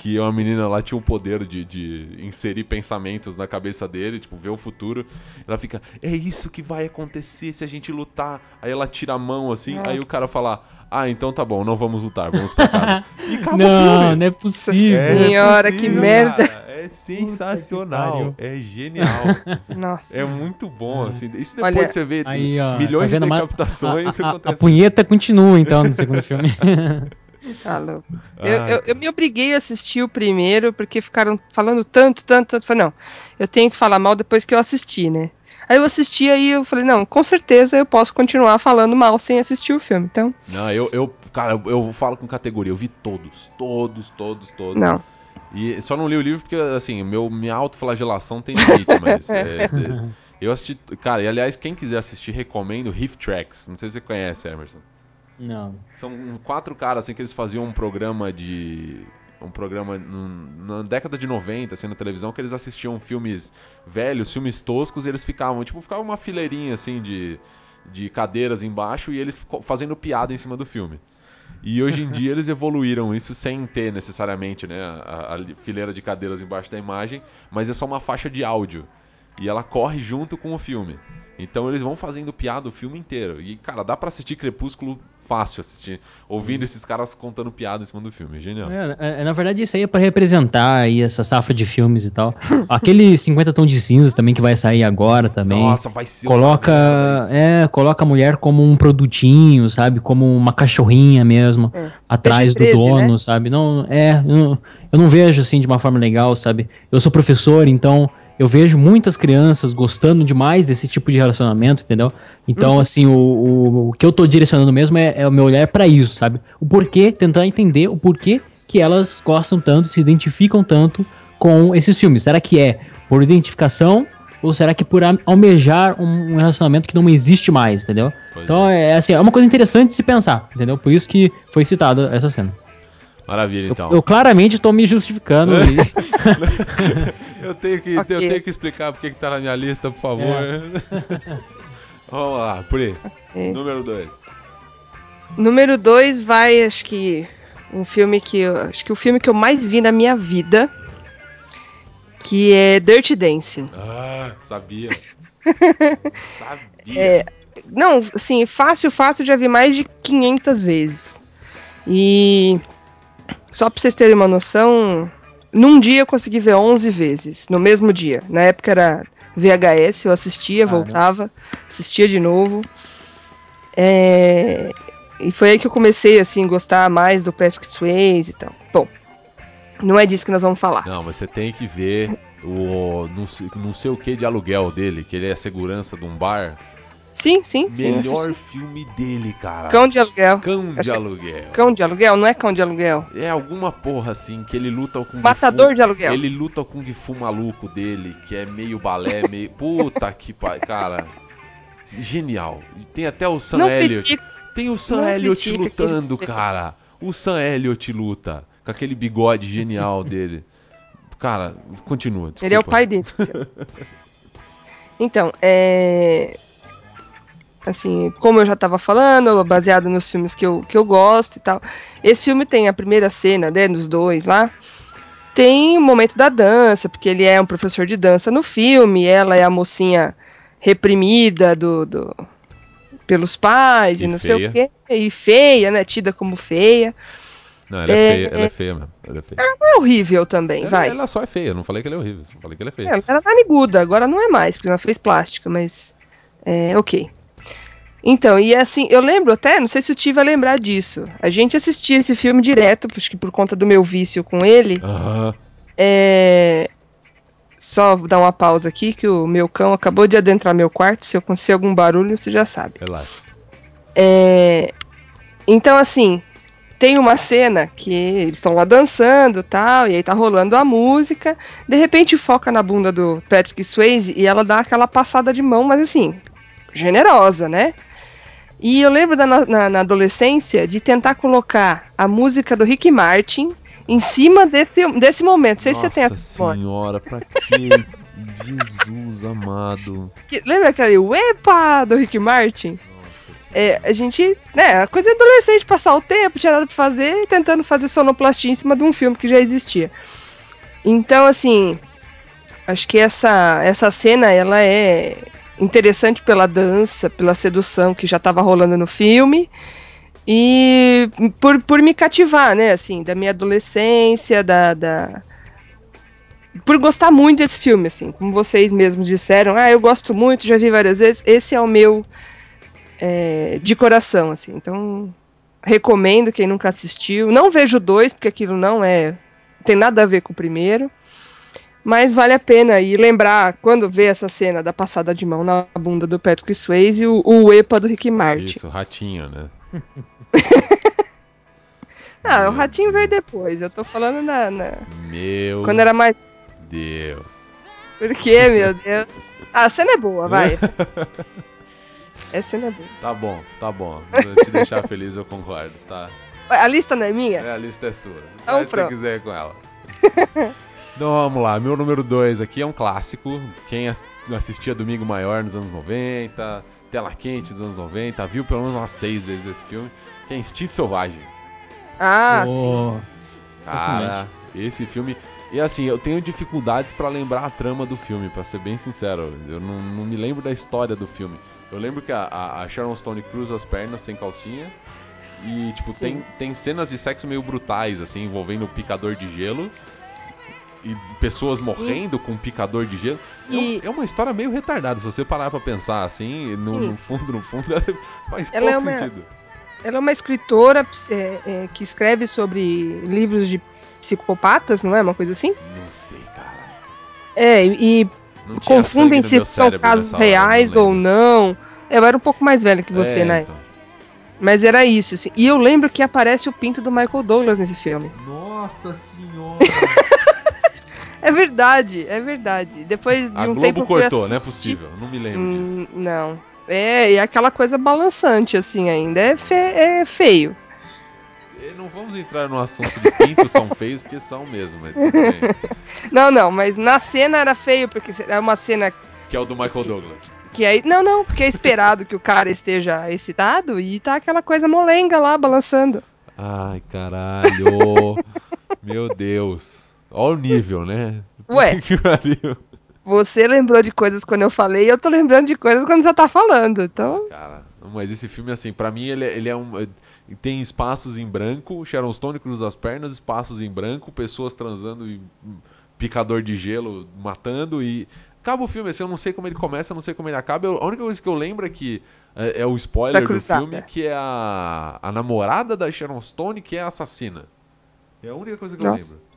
Que uma menina lá tinha o poder de, de inserir pensamentos na cabeça dele, tipo, ver o futuro. Ela fica, é isso que vai acontecer se a gente lutar. Aí ela tira a mão assim, aí o Nossa. cara fala, ah, então tá bom, não vamos lutar, vamos pra casa. <laughs> E acaba o não, não é possível. É Senhora, que merda. cara. É sensacional. É genial. <laughs> Nossa. É muito bom, assim. Isso depois Olha, de você ver Aí, ó, milhões tá de decapitações, a, a, a acontece. punheta continua, então, no segundo filme. <laughs> Tá louco. Eu, Ah. eu, eu me obriguei a assistir o primeiro, porque ficaram falando tanto, tanto, tanto. Falei, não, eu tenho que falar mal depois que eu assisti, né? Aí eu assisti, aí eu falei, não, com certeza eu posso continuar falando mal sem assistir o filme. Então, Não, eu, eu cara, eu, eu falo com categoria, eu vi todos, todos, todos, todos. não. E só não li o livro porque, assim, meu, minha autoflagelação tem limite, mas. é, <laughs> é, eu assisti. Cara, e aliás, quem quiser assistir, recomendo Riff Tracks. Não sei se você conhece, Emerson. Não. São quatro caras assim que eles faziam um programa de. Um programa na década de 90, assim, na televisão, que eles assistiam filmes velhos, filmes toscos, e eles ficavam, tipo, ficava uma fileirinha assim de, de cadeiras embaixo e eles fazendo piada em cima do filme. E hoje em dia eles evoluíram isso sem ter necessariamente né, a, a fileira de cadeiras embaixo da imagem, mas é só uma faixa de áudio. e ela corre junto com o filme. Então eles vão fazendo piada o filme inteiro. E, cara, dá pra assistir Crepúsculo fácil, assistir, ouvindo esses caras contando piada em cima do filme. Genial. É, é, na verdade, isso aí é pra representar aí essa safra de filmes e tal. <laughs> Aquele 50 tons de cinza também que vai sair agora também. Nossa, vai ser Coloca, é, coloca a mulher como um produtinho, sabe? Como uma cachorrinha mesmo, É. atrás do PG-13, dono, né? sabe? Não, é, eu não, eu não vejo assim de uma forma legal, sabe? Eu sou professor, então eu vejo muitas crianças gostando demais desse tipo de relacionamento, entendeu? Então, assim, o, o, o que eu tô direcionando mesmo é, é o meu olhar pra isso, sabe? O porquê, tentar entender o porquê que elas gostam tanto, se identificam tanto com esses filmes. Será que é por identificação ou será que por almejar um um relacionamento que não existe mais, entendeu? Pois então é. assim, é uma coisa interessante de se pensar, entendeu? Por isso que foi citada essa cena. Maravilha, Eu- então. Eu, claramente tô me justificando. e- <laughs> Eu tenho que, Ok. eu tenho que explicar porque que tá na minha lista, por favor. É. <laughs> Vamos lá, Pri. Ok. <laughs> Número 2. Número 2 vai, acho que um filme que eu, acho que o filme que eu mais vi na minha vida, que é Dirty Dancing. Ah, sabia. <laughs> sabia. É, Não, assim, fácil, fácil, já vi mais de 500 vezes. E só pra vocês terem uma noção, num dia eu consegui ver 11 vezes, no mesmo dia. Na época era VHS, eu assistia, Caramba. voltava, assistia de novo. É, E foi aí que eu comecei, assim, gostar mais do Patrick Swayze e tal. Bom, não é disso que nós vamos falar. Não, mas você tem que ver o não sei, não sei o que de aluguel dele, que ele é segurança de um bar. Sim, sim, sim. Melhor assisti. filme dele, cara. Cão de aluguel. Cão de aluguel. Cão de aluguel? Não é cão de aluguel. É alguma porra assim, que ele luta o Kung Matador Fu. de aluguel. Ele luta o Kung Fu maluco dele, que é meio balé, meio. <laughs> Puta que pariu. Cara. Genial. Tem até o Sam Não Elliott. Tem o Sam não Elliott lutando, aquele- cara. O Sam Elliott luta. Com aquele bigode genial <laughs> dele. Cara, continua. Desculpa. Ele é o pai dele. <laughs> então, é. Assim, como eu já tava falando, baseado nos filmes que eu, que eu gosto e tal. Esse filme tem a primeira cena, né, nos dois lá. Tem o momento da dança, porque ele é um professor de dança no filme, ela é a mocinha reprimida do, do- pelos pais e, E não sei feia. o quê. E feia, né? Tida como feia. Não, ela é, É, feia, ela é feia mesmo. Ela é feia. É horrível também, Ela, vai. ela só é feia, não falei que ela é horrível, só falei que ela é feia. É, Ela era nariguda, agora não é mais, porque ela fez plástica, mas. É, ok. Então, e assim, eu lembro até, não sei se o Ti vai lembrar disso. A gente assistia esse filme direto, acho que por conta do meu vício com ele. Aham. É. Só dar uma pausa aqui, que o meu cão acabou de adentrar meu quarto. Se acontecer algum barulho, você já sabe. Relaxa. É, Então, assim, tem uma cena que eles estão lá dançando e tal, e aí tá rolando a música. De repente foca na bunda do Patrick Swayze e ela dá aquela passada de mão, mas assim, generosa, né? E eu lembro da, na, na adolescência de tentar colocar a música do Rick Martin em cima desse, desse momento. Não sei se você tem essa Nossa senhora, pra quê? Jesus amado. Que- Lembra aquele Uepa do Rick Martin? É, a gente, né, a coisa é adolescente, passar o tempo, tinha nada pra fazer, tentando fazer sonoplastia em cima de um filme que já existia. Então, assim, acho que essa, essa cena, ela é interessante pela dança, pela sedução que já tava rolando no filme, e por, por me cativar, né, assim, da minha adolescência, da... da por gostar muito desse filme, assim, como vocês mesmos disseram, ah, eu gosto muito, já vi várias vezes, esse é o meu é, de coração, assim, então recomendo quem nunca assistiu, não vejo dois, porque aquilo não é, tem nada a ver com o primeiro, mas vale a pena e lembrar, quando vê essa cena da passada de mão na bunda do Patrick Swayze, o, o EPA do Rick Martin. Isso, ratinho, né? <laughs> Ah, o Ratinho veio depois, eu tô falando na, na- Meu quando era mais... Deus. Por quê, meu Deus? Ah, a cena é boa, vai. <laughs> Essa cena é boa. Tá bom, tá bom. Se te deixar <laughs> feliz, eu concordo, tá? A lista não é minha? É, a lista é sua. Então Faz o que você pronto. quiser com ela. Então vamos lá, meu número 2 aqui é um clássico. Quem ass- assistia Domingo Maior nos anos 90, Tela Quente dos anos 90, viu pelo menos umas seis vezes esse filme, que é Instinto Selvagem. Ah, sim. Ô, Cara, esse filme. E assim, eu tenho dificuldades pra lembrar a trama do filme, pra ser bem sincero. Eu não, não me lembro da história do filme. Eu lembro que a, a- a Sharon Stone cruza as pernas sem calcinha. E, tipo, Sim. tem, tem cenas de sexo meio brutais, assim, envolvendo o picador de gelo. E pessoas Sim. morrendo com picador de gelo. É um- E- É, uma história meio retardada, se você parar pra pensar assim, no, no fundo, no fundo, <laughs> faz Ela pouco é uma- sentido. Ela é uma escritora é, é, que escreve sobre livros de psicopatas, não é? Uma coisa assim? Não sei, cara. É, e Não tinha confundem sangue no se meu são casos reais não ou não. Eu era um pouco mais velha que você, É, né? então. Mas era isso, assim. E eu lembro que aparece o pinto do Michael Douglas nesse filme. Nossa senhora! É verdade, é verdade. Depois de A um Globo tempo cortou, não é possível. Não me lembro disso. Hum, não. É, e aquela coisa balançante, assim, ainda. É, fe- é feio. Não vamos entrar no assunto de pintos são feios, porque são mesmo, mas bem. <laughs> Não, não, mas na cena era feio, porque é uma cena Que é o do Michael Douglas. que aí. Não, não, porque é esperado que o cara esteja excitado e tá aquela coisa molenga lá balançando. Ai, caralho! <laughs> Meu Deus. Olha o nível, né? Ué. Que pariu. Você lembrou de coisas quando eu falei, eu tô lembrando de coisas quando você tá falando. Então, Cara, mas esse filme, assim, pra mim, ele, é- ele é um. Tem espaços em branco, Sharon Stone cruza as pernas, espaços em branco, pessoas transando e picador de gelo matando e. Acaba o filme, assim, eu não sei como ele começa, eu não sei como ele acaba. Eu- a única coisa que eu lembro é que é, é o spoiler do filme, que é a, a namorada da Sharon Stone que é a assassina. É a única coisa que Nossa. eu lembro.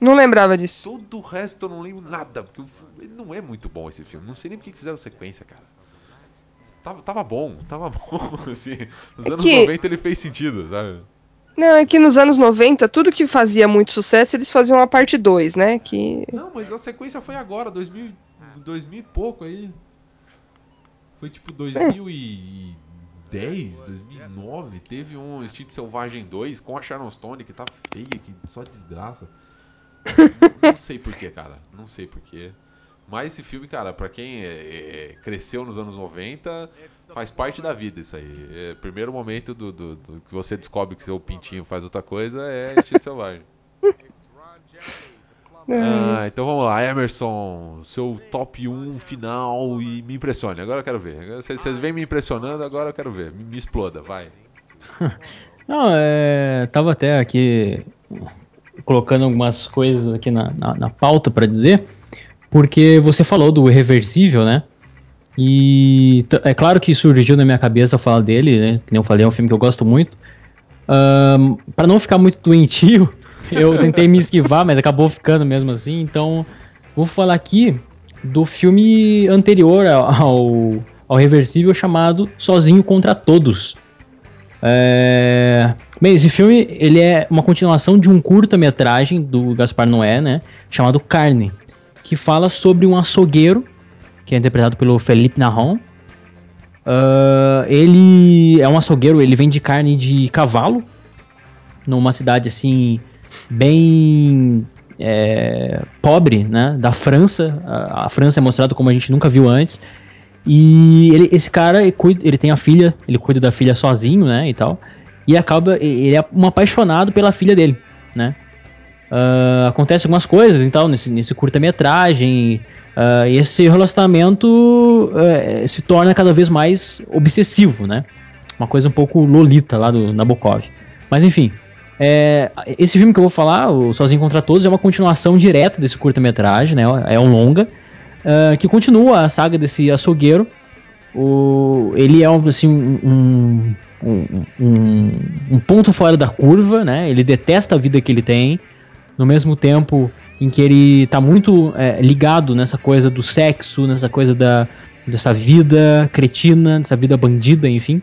Não lembrava disso. Todo o resto eu não lembro nada, porque ele não é muito bom esse filme. Não sei nem por que fizeram sequência, cara. Tava, tava bom, tava <laughs> bom, assim. Nos É anos que- 90 ele fez sentido, sabe? Não, é que nos anos 90, tudo que fazia muito sucesso, eles faziam uma parte 2, né? Que. Não, mas a sequência foi agora, 2000, 2000 e pouco aí. Foi tipo 2010, 2009, teve um Instinto Selvagem 2 com a Sharon Stone, que tá feia, que só desgraça. Não sei porquê, cara. Não sei porquê. Mas esse filme, cara, pra quem é- é- cresceu nos anos 90, faz parte da vida isso aí. É, primeiro momento do, do- do que você descobre que seu pintinho faz outra coisa é Instinto <laughs> Selvagem. Ah, então vamos lá, Emerson, seu top 1 final e me impressione. Agora eu quero ver. Vocês vêm me impressionando, agora eu quero ver. Me, me exploda, vai. <laughs> Não, é. Tava até aqui colocando algumas coisas aqui na, na, na pauta pra dizer, porque você falou do irreversível, né? E é claro que surgiu na minha cabeça falar dele, né? Que nem eu falei, é um filme que eu gosto muito. Ahn, Pra não ficar muito doentio, <laughs> eu tentei me esquivar, mas acabou ficando mesmo assim. Então, vou falar aqui do filme anterior ao, ao Reversível chamado Sozinho contra Todos. É... Bem, esse filme ele é uma continuação de um curta-metragem do Gaspar Noé, né? Chamado Carne, que fala sobre um açougueiro, que é interpretado pelo Felipe Narron. Ah, ele é um açougueiro, ele vende carne de cavalo, numa cidade assim, bem é, pobre, né? Da França. A, a França é mostrada como a gente nunca viu antes. E ele- esse cara, ele, cuida, ele tem a filha, ele cuida da filha sozinho, né, e tal. E acaba, ele é um apaixonado pela filha dele, né. Ah, acontece algumas coisas e tal nesse, nesse curta-metragem. e esse relacionamento eh, se torna cada vez mais obsessivo, né. Uma coisa um pouco lolita lá do Nabokov. Mas enfim, é, esse filme que eu vou falar, o Sozinho Contra Todos, é uma continuação direta desse curta-metragem, né, é um longa. Ah, que continua a saga desse açougueiro. O, ele é um, assim, um, um, um, um ponto fora da curva, né? Ele detesta a vida que ele tem, no mesmo tempo em que ele tá muito é, ligado nessa coisa do sexo, nessa coisa da, dessa vida cretina, dessa vida bandida, enfim.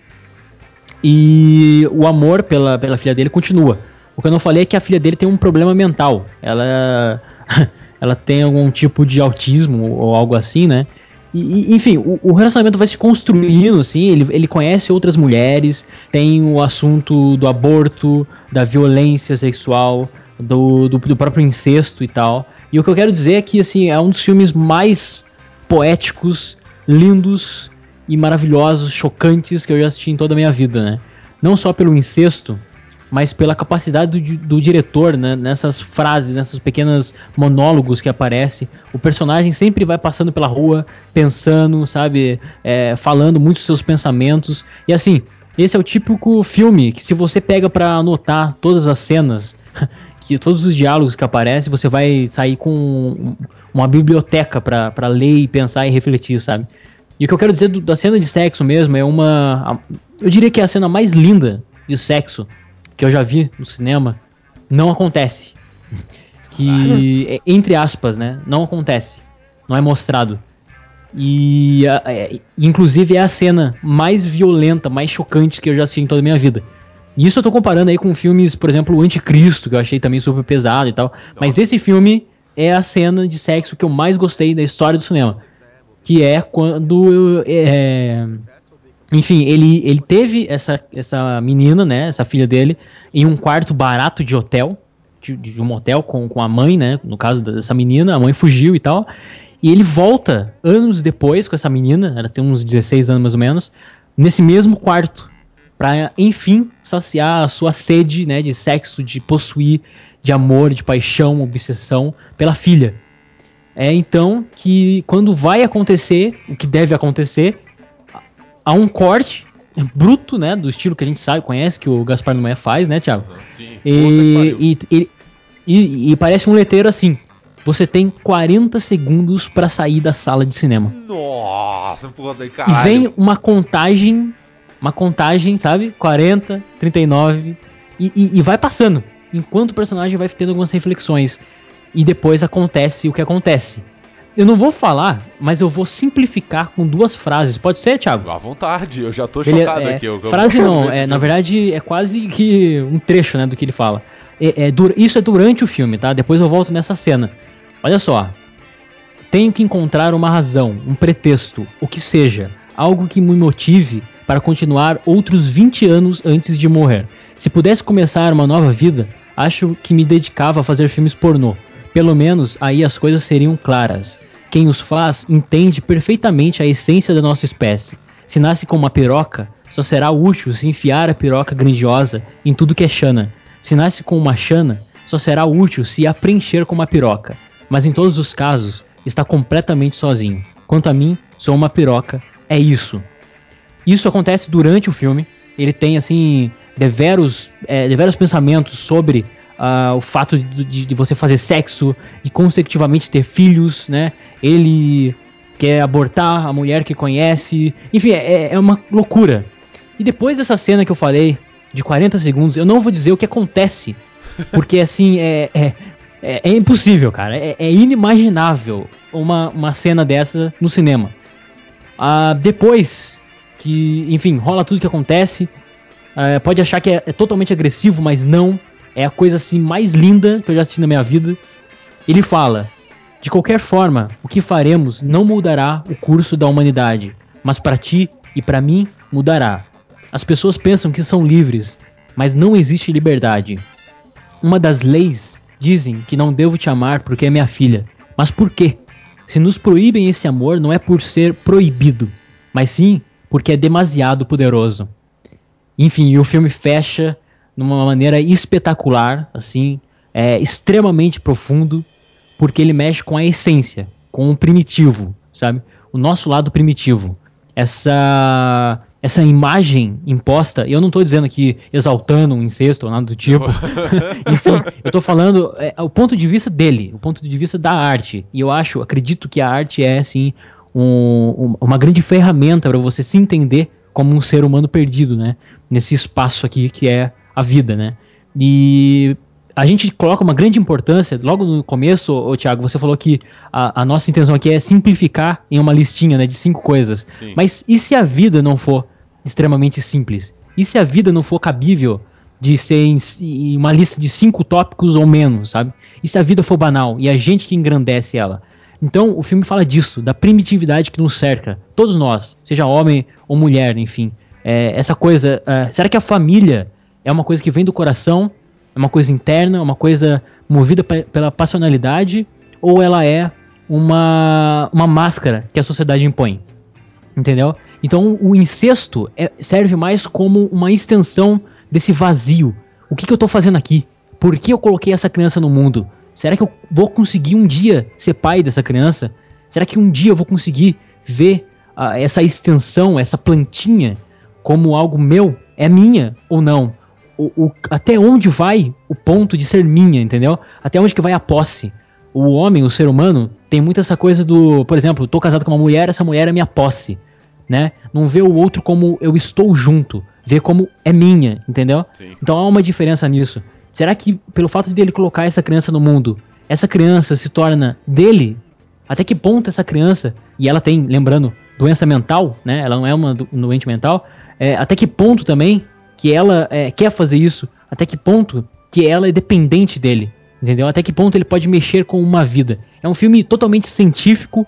E o amor pela, pela filha dele continua. O que eu não falei é que a filha dele tem um problema mental. Ela, <laughs> ela tem algum tipo de autismo ou algo assim, né? E, enfim, o, o relacionamento vai se construindo, assim, ele, ele conhece outras mulheres, tem o assunto do aborto, da violência sexual, do, do, do próprio incesto e tal. E o que eu quero dizer é que, assim, é um dos filmes mais poéticos, lindos e maravilhosos, chocantes que eu já assisti em toda a minha vida, né? Não só pelo incesto, mas pela capacidade do, do diretor, né, nessas frases, nessas pequenas monólogos que aparece. O personagem sempre vai passando pela rua, pensando, sabe, é, falando muitos seus pensamentos. E assim, esse é o típico filme que se você pega pra anotar todas as cenas, <laughs> que todos os diálogos que aparecem, você vai sair com um- uma biblioteca pra ler e pensar e refletir, sabe? E o que eu quero dizer do- da cena de sexo mesmo é uma. Eu diria que é a cena mais linda de sexo que eu já vi no cinema não acontece. Que, é, entre aspas, né? Não acontece. Não é mostrado. E, é, inclusive, é a cena mais violenta, mais chocante que eu já assisti em toda a minha vida. E isso eu tô comparando aí com filmes, por exemplo, o Anticristo, que eu achei também super pesado e tal. Mas esse filme é a cena de sexo que eu mais gostei da história do cinema. Que é quando. é, enfim, ele, ele teve essa, essa menina, né? Essa filha dele, em um quarto barato de hotel. De, de um hotel com, com a mãe, né? No caso dessa menina, a mãe fugiu e tal. E ele volta anos depois com essa menina, ela tem uns 16 anos mais ou menos, nesse mesmo quarto. Pra, enfim, saciar a sua sede, né? De sexo, de possuir, de amor, de paixão, obsessão pela filha. É então que quando vai acontecer, o que deve acontecer, há um corte bruto, né, do estilo que a gente sabe, conhece, que o Gaspar Noé faz, né, Thiago? Sim. E, e, e, e- parece um letreiro assim, você tem 40 segundos pra sair da sala de cinema. Nossa, porra, daí E caralho. vem uma contagem, uma contagem, sabe, 40, 39, e, e, e vai passando, enquanto o personagem vai tendo algumas reflexões. E depois acontece o que acontece. Eu não vou falar, mas eu vou simplificar com duas frases. Pode ser, Thiago? À vontade, eu já tô Ele- chocado é, aqui. eu- eu- frase não, <laughs> é, na filme. verdade é quase que um trecho né, do que ele fala. É, é isso é durante o filme, tá? Depois eu volto nessa cena. Olha só. Tenho que encontrar uma razão, um pretexto, o que seja, algo que me motive para continuar outros 20 anos antes de morrer. Se pudesse começar uma nova vida, acho que me dedicava a fazer filmes pornô. Pelo menos aí as coisas seriam claras. Quem os faz entende perfeitamente a essência da nossa espécie. Se nasce com uma piroca, só será útil se enfiar a piroca grandiosa em tudo que é chana. Se nasce com uma chana, só será útil se a preencher com uma piroca. Mas em todos os casos, está completamente sozinho. Quanto a mim, sou uma piroca, é isso. Isso acontece durante o filme. Ele tem, assim, deveros, é, deveros pensamentos sobre ah, o fato de, de- você fazer sexo e, consecutivamente, ter filhos, né? Ele quer abortar a mulher que conhece. Enfim, é, é uma loucura. E depois dessa cena que eu falei, de 40 segundos, eu não vou dizer o que acontece. Porque, <laughs> assim, é, é, é, é impossível, cara. É, é inimaginável uma, uma cena dessa no cinema. Ah, depois que, enfim, rola tudo que acontece. ah, pode achar que é, é totalmente agressivo, mas não. É a coisa assim mais linda que eu já assisti na minha vida. Ele fala: De qualquer forma, o que faremos não mudará o curso da humanidade, mas para ti e para mim mudará. As pessoas pensam que são livres, mas não existe liberdade. Uma das leis dizem que não devo te amar porque é minha filha. Mas por quê? Se nos proíbem esse amor, não é por ser proibido, mas sim porque é demasiado poderoso. Enfim, o filme fecha numa maneira espetacular, assim, é extremamente profundo, porque ele mexe com a essência, com o primitivo, sabe? O nosso lado primitivo. Essa essa imagem imposta, eu não tô dizendo aqui exaltando um incesto ou nada do tipo. <laughs> <laughs> Enfim, eu tô falando é, o ponto de vista dele, o ponto de vista da arte. E eu acho, acredito que a arte é, assim, um- uma grande ferramenta para você se entender como um ser humano perdido, né? Nesse espaço aqui que é a vida, né? E a gente coloca uma grande importância, logo no começo, ô, Thiago, você falou que a, a nossa intenção aqui é simplificar em uma listinha né, de cinco coisas. Sim. Mas e se a vida não for extremamente simples? E se a vida não for cabível de ser em, em uma lista de cinco tópicos ou menos, sabe? E se a vida for banal e a gente que engrandece ela? Então o filme fala disso, da primitividade que nos cerca, todos nós, seja homem ou mulher, enfim. É, essa coisa, é, será que a família é uma coisa que vem do coração, é uma coisa interna, é uma coisa movida pe- pela passionalidade, ou ela é uma, uma máscara que a sociedade impõe? Entendeu? Então o incesto é- serve mais como uma extensão desse vazio. O que, que eu tô fazendo aqui? Por que eu coloquei essa criança no mundo? Será que eu vou conseguir um dia ser pai dessa criança? Será que um dia eu vou conseguir ver ah, essa extensão, essa plantinha, como algo meu? É minha ou não? O, o- até onde vai o ponto de ser minha, entendeu? Até onde que vai a posse? O homem, o ser humano, tem muito essa coisa do, por exemplo, tô casado com uma mulher, essa mulher é minha posse, né? Não vê o outro como eu estou junto, vê como é minha, entendeu? Sim. Então há uma diferença nisso. Será que pelo fato dele colocar essa criança no mundo, essa criança se torna dele? Até que ponto essa criança, e ela tem, lembrando, doença mental, né? Ela não é uma do- doente mental. é, até que ponto também que ela é, quer fazer isso? Até que ponto que ela é dependente dele? Entendeu? Até que ponto ele pode mexer com uma vida? É um filme totalmente científico,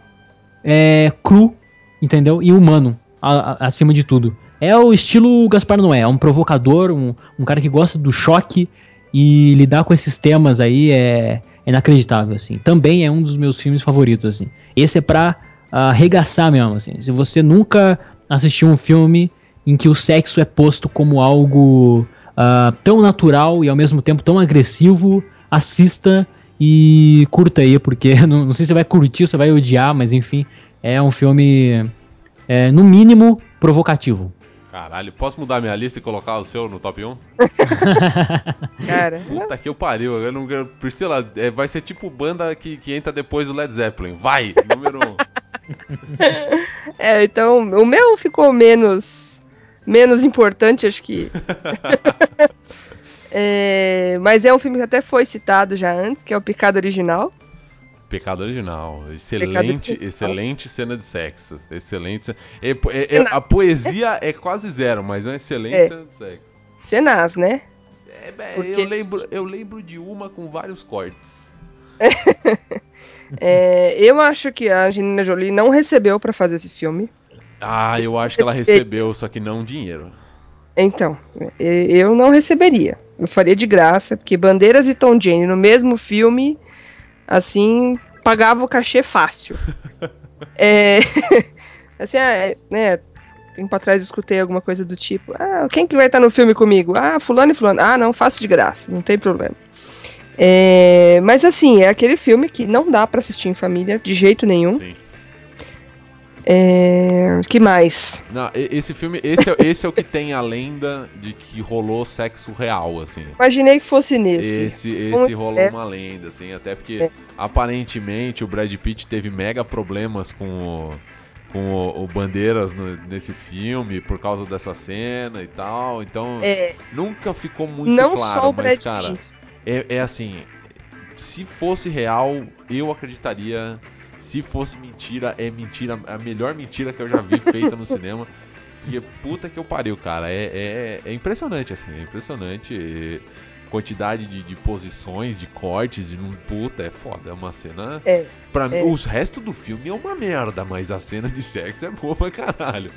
é, cru, entendeu? E humano, a- a- acima de tudo. É o estilo Gaspar Noé, é um provocador, um, um cara que gosta do choque e lidar com esses temas aí é, é inacreditável, assim. Também é um dos meus filmes favoritos, assim. Esse é pra arregaçar mesmo, assim. Se você nunca assistiu um filme em que o sexo é posto como algo ah, tão natural e ao mesmo tempo tão agressivo, assista e curta aí, porque <laughs> não, não sei se você vai curtir ou se você vai odiar, mas enfim, é um filme, é, no mínimo, provocativo. Caralho, posso mudar minha lista e colocar o seu no top 1? <laughs> Cara, Puta que eu pariu. Eu não, eu- Priscila, é, vai ser tipo banda que, que entra depois do Led Zeppelin. Vai, número 1. <laughs> é, então o meu ficou menos menos importante, acho que. <laughs> <laughs> É, mas é um filme que até foi citado já antes, que é o Picado Original. Pecado original. Excelente, original. excelente cena de sexo. Excelente. ce- é- é- é- a poesia é quase zero, mas é uma excelente É. cena de sexo. Cenas, né? É, é, Porque- eu, lembro, eu lembro de uma com vários cortes. <laughs> É, eu acho que a Angelina Jolie não recebeu pra fazer esse filme. Ah, eu acho que ela recebeu, só que não dinheiro. Então, eu não receberia. Eu faria de graça, porque Bandeiras e Tom Jane no mesmo filme, assim, pagava o cachê fácil. <laughs> é, <laughs> assim, é, né, tempo atrás eu escutei alguma coisa do tipo, ah, quem que vai estar no filme comigo? Ah, fulano e fulano. Ah, não, faço de graça, não tem problema. É, mas assim, é aquele filme que não dá pra assistir em família, de jeito nenhum. Sim. É, que mais? Não, esse filme, esse é, <laughs> esse é o que tem a lenda de que rolou sexo real, assim. Imaginei que fosse nesse. Esse, esse rolou uma lenda, assim, até porque É. aparentemente o Brad Pitt teve mega problemas com o, com o, o Bandeiras no- nesse filme por causa dessa cena e tal, então É, nunca ficou muito não claro, só o mas Brad cara, Pitt. é, é assim, se fosse real, eu acreditaria. Se fosse mentira, é mentira, a melhor mentira que eu já vi feita no cinema. Porque puta que eu pariu, cara. É, é, é impressionante, assim, é impressionante. E quantidade de, de posições, de cortes, de não. Puta, é foda. É uma cena. É, Pra mim, é. os restos do filme é uma merda, mas a cena de sexo é boa pra caralho.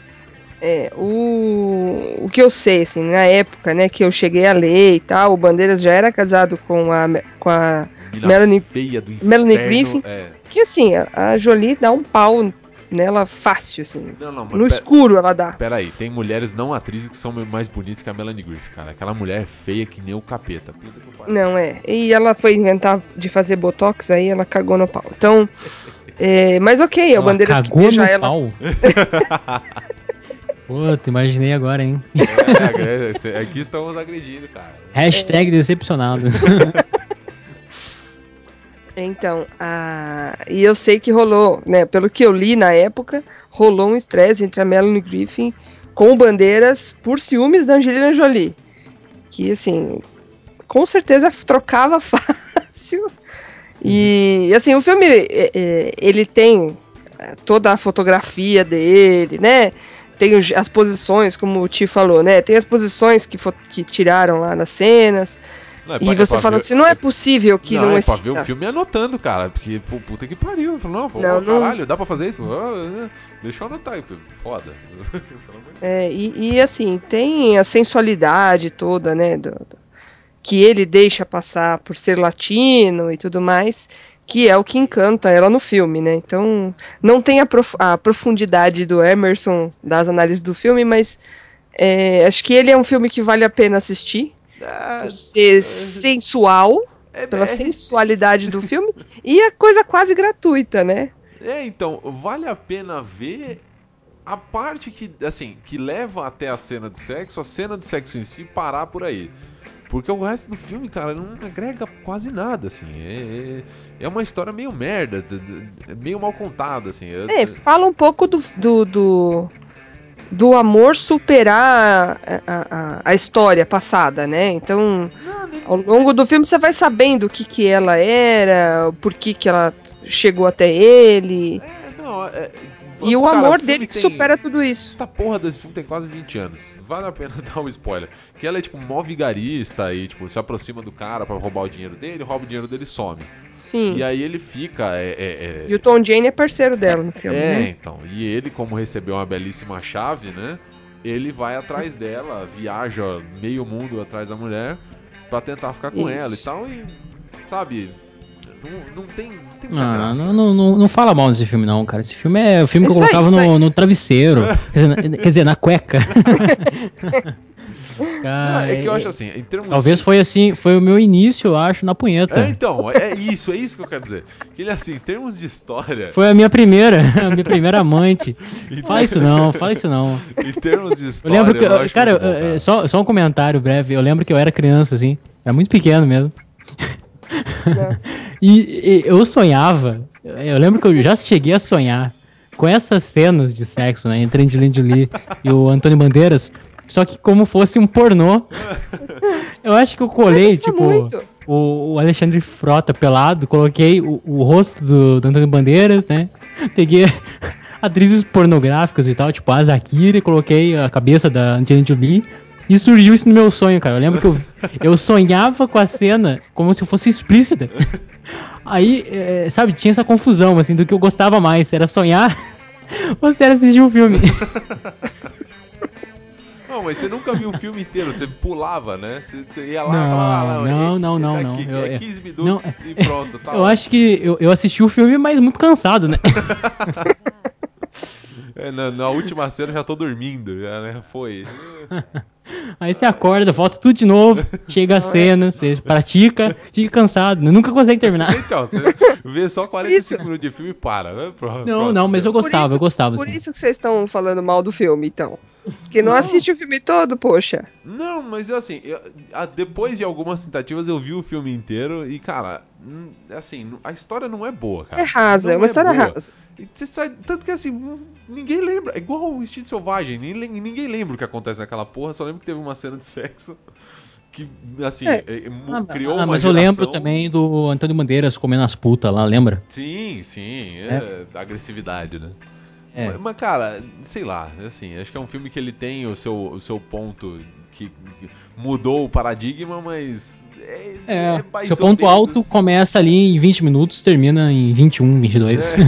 É, o, o que eu sei, assim, na época, né, que eu cheguei a ler e tal, o Bandeiras já era casado com a, com a Melanie- feia do inferno. Melanie Griffith. É. que assim, a, a Jolie dá um pau nela fácil, assim, Não, não, mas no escuro ela dá. Peraí, tem mulheres não atrizes que são mais bonitas que a Melanie Griffith, cara. Aquela mulher é feia que nem o capeta. Puta que pariu. Não, é, e ela foi inventar de fazer botox, aí ela cagou no pau. Então, <laughs> é, mas ok, é o Bandeiras que cagou beija no ela. <laughs> pau. Puta, imaginei agora, hein? É, aqui estamos agredindo, cara. Hashtag decepcionado. <laughs> Então, a... e eu sei que rolou, né? Pelo que eu li na época, rolou um estresse entre a Melanie Griffin com Bandeiras por ciúmes da Angelina Jolie. Que, assim, com certeza trocava <laughs> fácil. E, assim, o filme, é, é, ele tem é, toda a fotografia dele, né? Tem as posições, como o Ti falou, né? Tem as posições que, que tiraram lá nas cenas. Não, é E pra- é você pra fala ver- assim, não é possível que não, não, é pra ver o filme anotando, cara. Porque, pô, puta que pariu. Falou, não, pô, Não, não- caralho, dá pra fazer isso? Ah, ah, deixa eu anotar pô, foda. <laughs> É, e, e, assim, tem a sensualidade toda, né? do- do- que ele deixa passar por ser latino e tudo mais, que é o que encanta ela no filme, né? Então, não tem a, prof- a profundidade do Emerson das análises do filme, mas é, acho que ele é um filme que vale a pena assistir. Ah, por ser sensual, é, pela é- sensualidade do filme, <laughs> e a coisa quase gratuita, né? É, então, vale a pena ver a parte que, assim, que leva até a cena de sexo, a cena de sexo em si, parar por aí. Porque o resto do filme, cara, não agrega quase nada, assim. É, é, uma história meio merda, meio mal contada, assim. É, fala um pouco do, do, do, do amor superar a, a, a- a história passada, né? Então, ao longo do filme você vai sabendo o que, que ela era, por que, que ela chegou até ele. É, não, é- E o cara, amor dele que tem- supera tudo isso. Essa porra desse filme tem quase 20 anos. Vale a pena <laughs> dar um spoiler. Que ela é tipo mó vigarista e tipo, se aproxima do cara pra roubar o dinheiro dele, rouba o dinheiro dele e some. Sim. E aí ele fica. É, é, é- E o Tom Jane é parceiro dela no filme, É, né? então. E ele, como recebeu uma belíssima chave, né? Ele vai atrás dela, viaja meio mundo atrás da mulher pra tentar ficar com Isso. ela e tal. E, sabe, não, não tem, tem muita Ah, graça. não, não, não, não fala mal desse filme, não, cara. Esse filme é o filme que eu Isso aí, colocava aí. no, no travesseiro. quer, dizer, na, quer dizer, na cueca. <laughs> Não, Cara, é que eu é- acho assim, em termos Talvez foi assim, foi o meu início, eu acho, na punheta. É, então, é isso, é isso que eu quero dizer. Que ele, assim, em termos de história, Foi a minha primeira, <laughs> a minha primeira amante. <laughs> Fala isso não, fala isso não. em termos de Eu história, lembro que, eu cara, bom, eu- eu- só, só um comentário breve. Eu lembro que eu era criança, assim, era muito pequeno mesmo. E, e eu sonhava, eu lembro que eu já cheguei a sonhar com essas cenas de sexo, né, entre Angelina Jolie e o Antônio Bandeiras, só que como fosse um pornô. Eu acho que eu colei, é tipo, o, o Alexandre Frota pelado, coloquei o, o rosto do, do Antônio Bandeiras, né? Peguei <laughs> atrizes pornográficas e tal, tipo a Zakira, e coloquei a cabeça da Angelina Jolie. E surgiu isso no meu sonho, cara. Eu lembro que eu, eu sonhava com a cena como se fosse explícita. Aí, é, sabe, tinha essa confusão, assim, do que eu gostava mais. Se era sonhar <laughs> ou se era assistir um filme. Não, mas você nunca viu o filme inteiro, você pulava, né? Você, você ia lá Não, e falava, ah, não, é- não, não, é não. aqui, Eu- é eu- 15 minutos não, e pronto, tá <laughs> Eu lá. acho que eu, eu assisti o filme, mas muito cansado, né? <laughs> É, na, na última cena eu já tô dormindo, já, né? Foi. Aí você acorda, volta tudo de novo, chega a cena, você pratica, fica cansado, né? nunca consegue terminar. Então, você vê só 45 Isso. minutos de filme e para, né? Pronto, Não, pronto, não, mas eu gostava, isso- eu gostava. Por assim. isso que vocês estão falando mal do filme, então. Porque não, assiste o filme todo, poxa. Não, mas assim, eu- a- depois de algumas tentativas eu vi o filme inteiro e, cara, hum, assim, não- a história não é boa, cara. É rasa, Não é uma história boa. rasa. E você sai, tanto que assim, hum, ninguém lembra. É igual o Instinto Selvagem, ninguém, ninguém lembra o que acontece naquela porra, só lembro que teve uma cena de sexo que, assim, É. Ah, criou ah, uma mas eu lembro também do Antônio Bandeiras comendo as putas lá, lembra? Sim, sim, é, da agressividade, né? É. Mas, mas, cara, sei lá, assim, acho que é um filme que ele tem o seu, o seu ponto que, que mudou o paradigma, mas. É, É, mais seu ou ponto menos. alto começa ali em 20 minutos, termina em 21, 22. <laughs>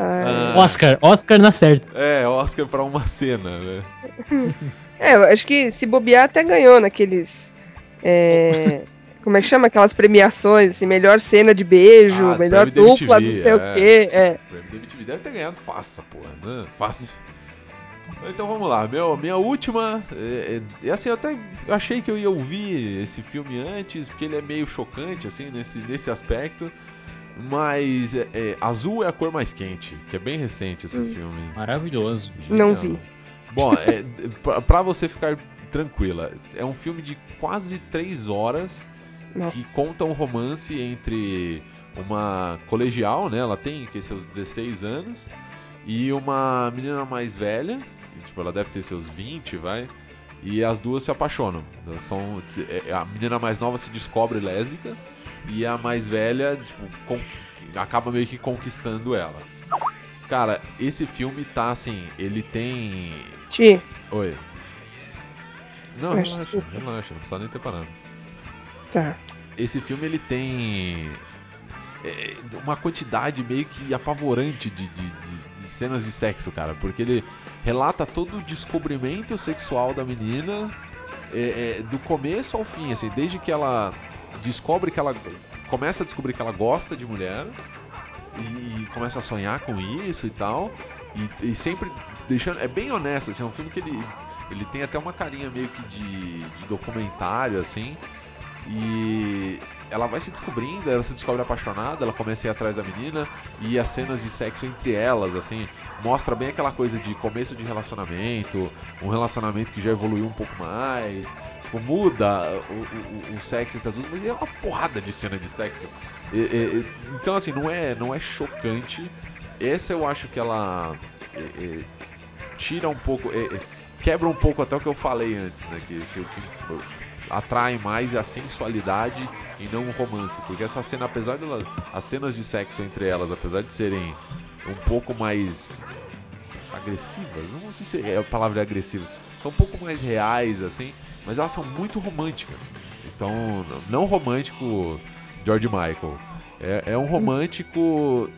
Ah, Oscar, Oscar na certa. É, Oscar pra uma cena, né? <laughs> É, eu acho que se bobear até ganhou naqueles. é, <laughs> como é que chama? Aquelas premiações, assim, melhor cena de beijo, Ah, melhor dupla, não sei é. o quê. É. O prêmio MTV deve ter ganhado fácil, porra, né? Fácil. Então vamos lá, meu, minha última. É, é, assim, eu até achei que eu ia ouvir esse filme antes, porque ele é meio chocante, assim, nesse, nesse aspecto. Mas é, é, Azul é a cor mais quente, que é bem recente esse filme. Maravilhoso. Não vi. Bom, é, pra, pra você ficar tranquila, é um filme de quase três horas que Nossa. conta um romance entre uma colegial, né? Ela tem que seus 16 anos e uma menina mais velha, que, tipo, ela deve ter seus 20, vai. E as duas se apaixonam. Elas são, é, a menina mais nova se descobre lésbica e a mais velha, tipo, con- acaba meio que conquistando ela. Cara, esse filme tá assim, ele tem. Ti, Oi. Não, relaxa, relaxa, não precisa nem ter parado tá. esse filme ele tem é, uma quantidade meio que apavorante de, de- de- de cenas de sexo, cara, porque ele relata todo o descobrimento sexual da menina é, é, do começo ao fim, assim, desde que ela descobre que ela começa a descobrir que ela gosta de mulher e, começa a sonhar com isso e tal, e, e sempre deixando é bem honesto, assim, é um filme que ele Ele tem até uma carinha meio que de documentário, assim. E ela vai se descobrindo, ela se descobre apaixonada, ela começa a ir atrás da menina e as cenas de sexo entre elas, assim, mostra bem aquela coisa de começo de relacionamento, um relacionamento que já evoluiu um pouco mais, tipo, muda o, o- o sexo entre as duas, mas é uma porrada de cena de sexo. E- e- e- então, assim, não é, não é chocante. Essa eu acho que ela é, tira um pouco, quebra um pouco até o que eu falei antes, né? Que, que, que atrai mais a sensualidade e não o romance. Porque essa cena, apesar de ela- as cenas de sexo entre elas, apesar de serem um pouco mais agressivas, não sei se é a palavra é agressiva, são um pouco mais reais, assim, mas elas são muito românticas. Então, não romântico George Michael. É, é um romântico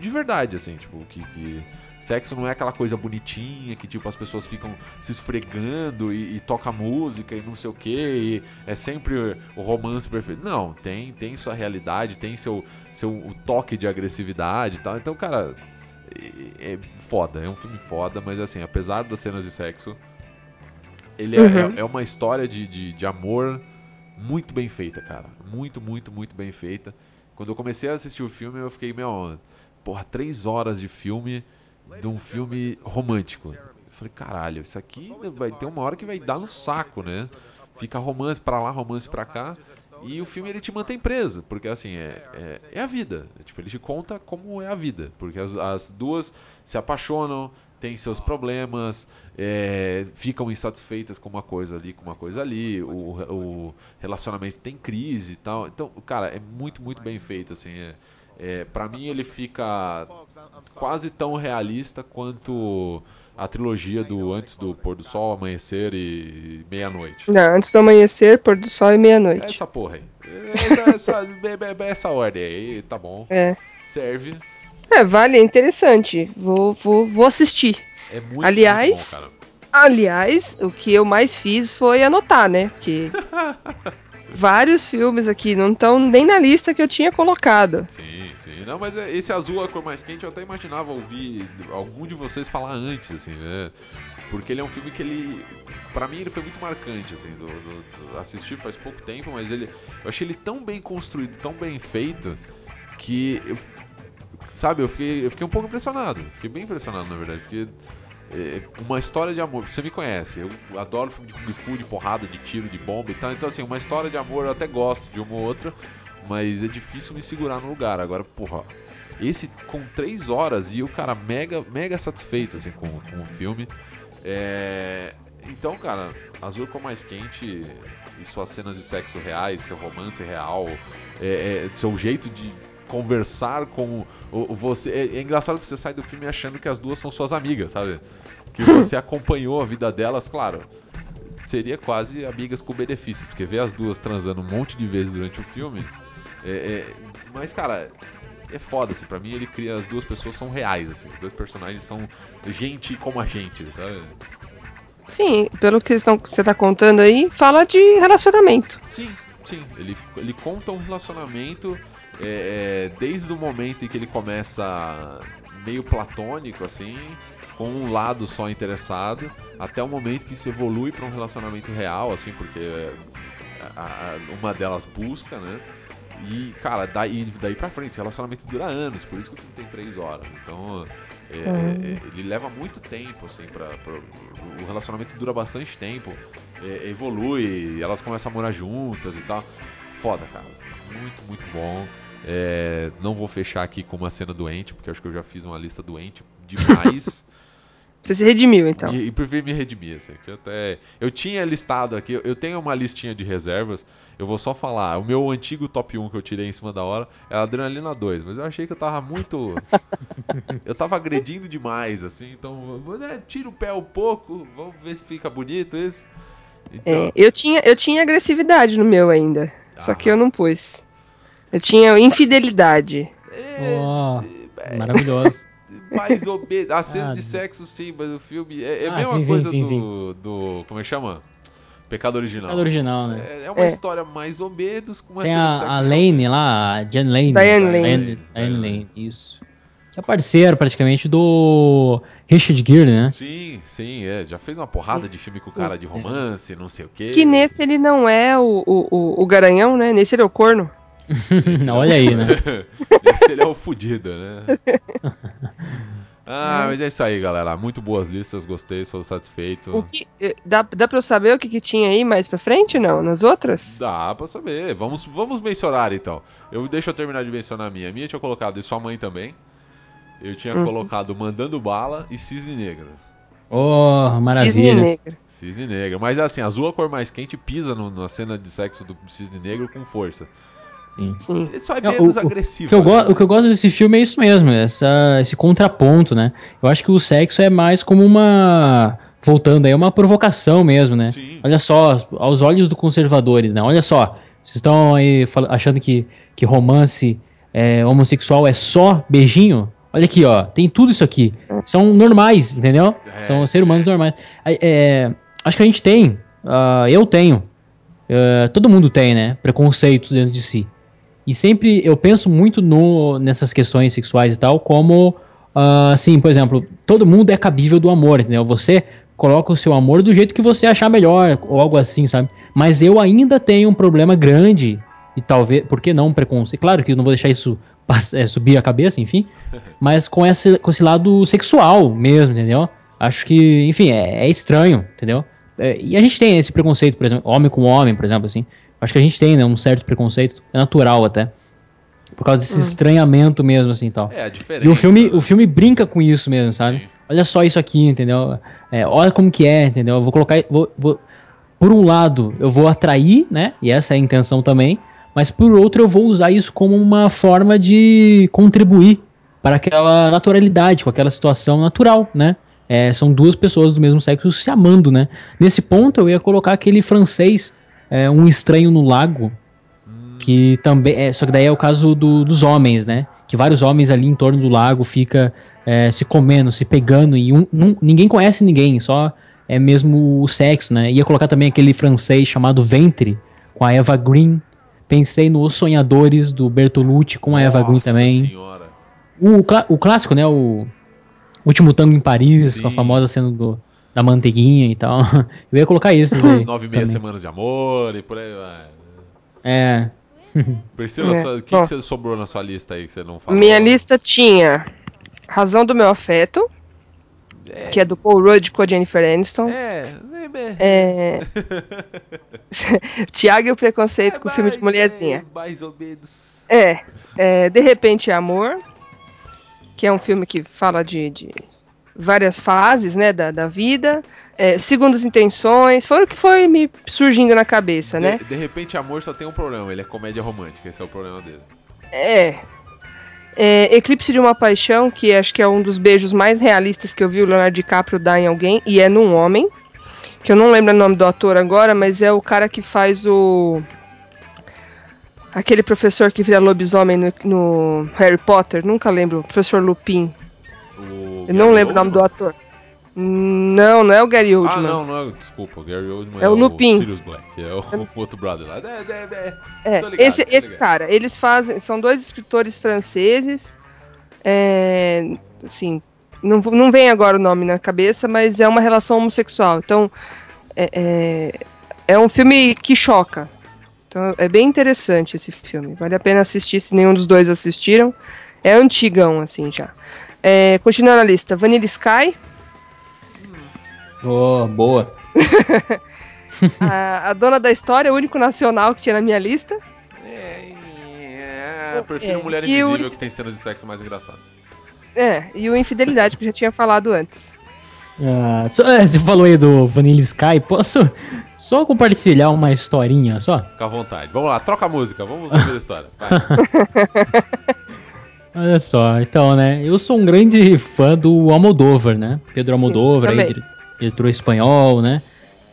de verdade, assim, tipo, que, que sexo não é aquela coisa bonitinha que, tipo, as pessoas ficam se esfregando e, e toca música e não sei o que, é sempre o romance perfeito. Não, tem, tem sua realidade, tem seu, seu o toque de agressividade e tal. Então, cara, é, é foda, é um filme foda, mas assim, apesar das cenas de sexo, ele é, Uhum. é, é uma história de, de, de amor muito bem feita, cara. Muito, muito, muito bem feita. Quando eu comecei a assistir o filme, eu fiquei, meu, porra, três horas de filme, de um filme romântico. Eu falei, caralho, isso aqui vai ter uma hora que vai dar no saco, né? Fica romance pra lá, romance pra cá. E o filme ele te mantém preso, porque assim, é, é, é a vida. Tipo, ele te conta como é a vida. Porque as, as duas se apaixonam, têm seus problemas, é, ficam insatisfeitas com uma coisa ali, com uma coisa ali. O, o relacionamento tem crise e tal. Então, cara, é muito, muito bem feito, assim. É, é, para mim ele fica quase tão realista quanto a trilogia do Antes do Pôr do Sol, Amanhecer e Meia-Noite. Não, antes do amanhecer, pôr do sol e meia-noite. Essa porra aí. Essa, essa, be- be- essa ordem aí, tá bom. É. Serve. É, vale, é interessante. Vou, vou, vou assistir. É muito, Aliás- muito bom. Aliás, o que eu mais fiz foi anotar, né? Porque <laughs> vários filmes aqui não estão nem na lista que eu tinha colocado. Sim, sim. Não, mas é- esse azul, a cor mais quente, eu até imaginava ouvir algum de vocês falar antes, assim, né? Porque ele é um filme que ele. Pra mim ele foi muito marcante, assim. Do, do- do- assisti faz pouco tempo, mas ele. Eu achei ele tão bem construído, tão bem feito, que. Eu, sabe, eu fiquei, eu fiquei um pouco impressionado. Fiquei bem impressionado, na verdade, porque. É, uma história de amor, você me conhece, eu adoro filme de Kung Fu, de porrada, de tiro, de bomba e tal. Então, assim, uma história de amor eu até gosto de uma ou outra, mas é difícil me segurar no lugar. Agora, porra, esse com três horas e o cara mega, mega satisfeito assim, com, com o filme. É, Então, cara, Azul com mais quente e suas cenas de sexo reais, seu romance real, é, é, seu jeito de conversar com o, o você. É, é engraçado que você sai do filme achando que as duas são suas amigas, sabe? Que <laughs> você acompanhou a vida delas, claro. Seria quase amigas com benefícios, porque ver as duas transando um monte de vezes durante o filme. é- é- mas, cara, é foda, assim. Pra mim, ele cria. As duas pessoas são reais, assim. Os dois personagens são gente como a gente, sabe? Sim, pelo que você tá contando aí, fala de relacionamento. Sim, sim. Ele, ele conta um relacionamento é, é, desde o momento em que ele começa meio platônico, assim, com um lado só interessado, até o momento que isso evolui para um relacionamento real, assim, porque a- a- uma delas busca, né? E, cara, daí, daí pra frente, esse relacionamento dura anos, por isso que o filme tem três horas. Então, é, é, é, ele leva muito tempo, assim, pra, pra- O relacionamento dura bastante tempo, é, evolui, elas começam a morar juntas e tal. Foda, cara. Muito, muito bom. É, não vou fechar aqui com uma cena doente, porque acho que eu já fiz uma lista doente demais. <laughs> Você se redimiu, então. E, e prefiro me redimir, assim. Eu, até, eu tinha listado aqui, eu- eu tenho uma listinha de reservas. Eu vou só falar. O meu antigo top 1 que eu tirei em cima da hora é a Adrenalina 2. Mas eu achei que eu tava muito. <laughs> eu tava agredindo demais, assim. Então, né, tira o pé um pouco. Vamos ver se fica bonito isso. Então, É, eu, tinha, eu tinha agressividade no meu ainda. Só Ah. que eu não pus. Eu tinha infidelidade. Ó, maravilhoso. mais obeso. A cena Ah, de sexo, sim, mas o filme. É, é a Ah, mesma sim, sim, coisa sim, do, do. Como é que chama? Pecado Original. Pecado original, né? É, é uma É. história mais obedos com uma Tem cena de sexo. a, a Lane lá, a Jan Lane. Diane Lane. Diane Diane Lane, isso. É parceiro praticamente do Richard Gere, né? Sim, sim, é. Já fez uma porrada Sim, de filme com sim. cara de romance, não sei o quê. Que nesse ele não é o, o, o, o garanhão, né? Nesse ele é o corno. Esse Olha aí, né? <laughs> Esse ele é o fudido, né? Ah, mas é isso aí, galera. Muito boas listas, gostei, sou satisfeito. O que, eh, dá, dá pra eu saber o que, que tinha aí mais pra frente, não? Nas outras? Dá pra saber. Vamos, vamos mencionar então. Eu deixa eu terminar de mencionar a minha. A minha tinha colocado e sua mãe também. Eu tinha Uhum. colocado Mandando Bala e Cisne Negro. Oh, Cisne maravilha. Negro. Cisne Negro. Mas assim, azul a cor mais quente pisa no- na cena de sexo do Cisne Negro com força. Sim. Sim. Ele só é É, menos o- agressivo. O que, eu né? o que eu gosto desse filme é isso mesmo, essa, esse contraponto, né? Eu acho que o sexo é mais como uma. Voltando aí, uma provocação mesmo, né? Sim. Olha só, aos olhos dos conservadores, né? Olha só, vocês estão aí achando que, que romance é, homossexual é só beijinho? Olha aqui, ó, tem tudo isso aqui. São normais, entendeu? É. São seres humanos normais. É, é, acho que a gente tem, ah, eu tenho, eh, todo mundo tem, né? Preconceitos dentro de si. E sempre eu penso muito no, nessas questões sexuais e tal, como, ah, assim, por exemplo, todo mundo é cabível do amor, entendeu? Você coloca o seu amor do jeito que você achar melhor, ou algo assim, sabe? Mas eu ainda tenho um problema grande, e talvez, por que não um preconceito? Claro que eu não vou deixar isso eh, subir a cabeça, enfim, <laughs> mas com esse, com esse lado sexual mesmo, entendeu? Acho que, enfim, é, é estranho, entendeu? É, e a gente tem esse preconceito, por exemplo, homem com homem, por exemplo, assim. Acho que a gente tem, né, um certo preconceito, é natural até. Por causa desse estranhamento mesmo, assim, tal. É, a diferença. E o filme, né? o filme brinca com isso mesmo, sabe? Sim. Olha só isso aqui, entendeu? É, olha como que é, entendeu? Eu vou colocar. Vou, vou- por um lado, eu vou atrair, né? E essa é a intenção também. Mas por outro, eu vou usar isso como uma forma de contribuir para aquela naturalidade, com aquela situação natural, né? É, são duas pessoas do mesmo sexo se amando, né? Nesse ponto, eu ia colocar aquele francês, é, Um Estranho no Lago, que também é, só que daí é o caso do- dos homens, né? Que vários homens ali em torno do lago fica é, se comendo, se pegando e um, num- ninguém conhece ninguém, só é mesmo o sexo, né? Ia colocar também aquele francês chamado Ventre com a Eva Green. Pensei no Os Sonhadores do Bertolucci com a Eva Green Nossa também. senhora. O, o clássico, né? O Último Tango em Paris, com a Sim. famosa cena do, da manteiguinha e tal. <laughs> Eu ia colocar esses aí. <laughs> Nove e meia também. semanas de amor e por aí vai. É. Priscila, É, o que, bom. que você sobrou na sua lista aí que você não falou? Minha lista tinha Razão do Meu Afeto, que é do Paul Rudd com a Jennifer Aniston. É, é, <laughs> é. É... Tiago e o Preconceito com filme de mulherzinha. É, mais ou menos. É, é, De Repente é Amor, que é um filme que fala de, de várias fases né, da, da vida. É, Segundas Intenções, foi o que foi me surgindo na cabeça, né? De, de repente, amor só tem um problema. Ele é comédia romântica. Esse é o problema dele. É. É, Eclipse de uma Paixão, que acho que é um dos beijos mais realistas que eu vi o Leonardo DiCaprio dar em alguém, e é num homem, que eu não lembro o nome do ator agora, mas é o cara que faz o. Aquele professor que vira lobisomem no, no Harry Potter, nunca lembro, o professor Lupin. O Eu não lembro o nome do Oldman? ator. Não, não é o Gary Ah, Oldman. não, não é. Desculpa, o Gary Oldman É o Lupin. Sirius Black, que é o, o <laughs> outro brother lá. É, é, é. É, Tô ligado, esse, esse cara, eles fazem, são dois escritores franceses, é, assim, não, não vem agora o nome na cabeça, mas é uma relação homossexual, então é, é, é um filme que choca, então é bem interessante esse filme, vale a pena assistir se nenhum dos dois assistiram, é antigão, assim, já. É, continuando a lista, Vanilla Sky, Oh, boa. <laughs> a, a Dona da História, o único nacional que tinha na minha lista, É, é, prefiro É, Mulher e o- Invisível, que tem cenas de sexo mais engraçadas. é, e o Infidelidade, que eu já tinha falado antes. Ah, só- é, você falou aí do Vanilla Sky, posso só compartilhar uma historinha só? Fica à vontade. Vamos lá, troca a música, vamos ouvir a história. Vai. <laughs> Olha só, então, né? Eu sou um grande fã do Almodóvar, né? Pedro Almodóvar, aí, também. dire- diretor espanhol, né?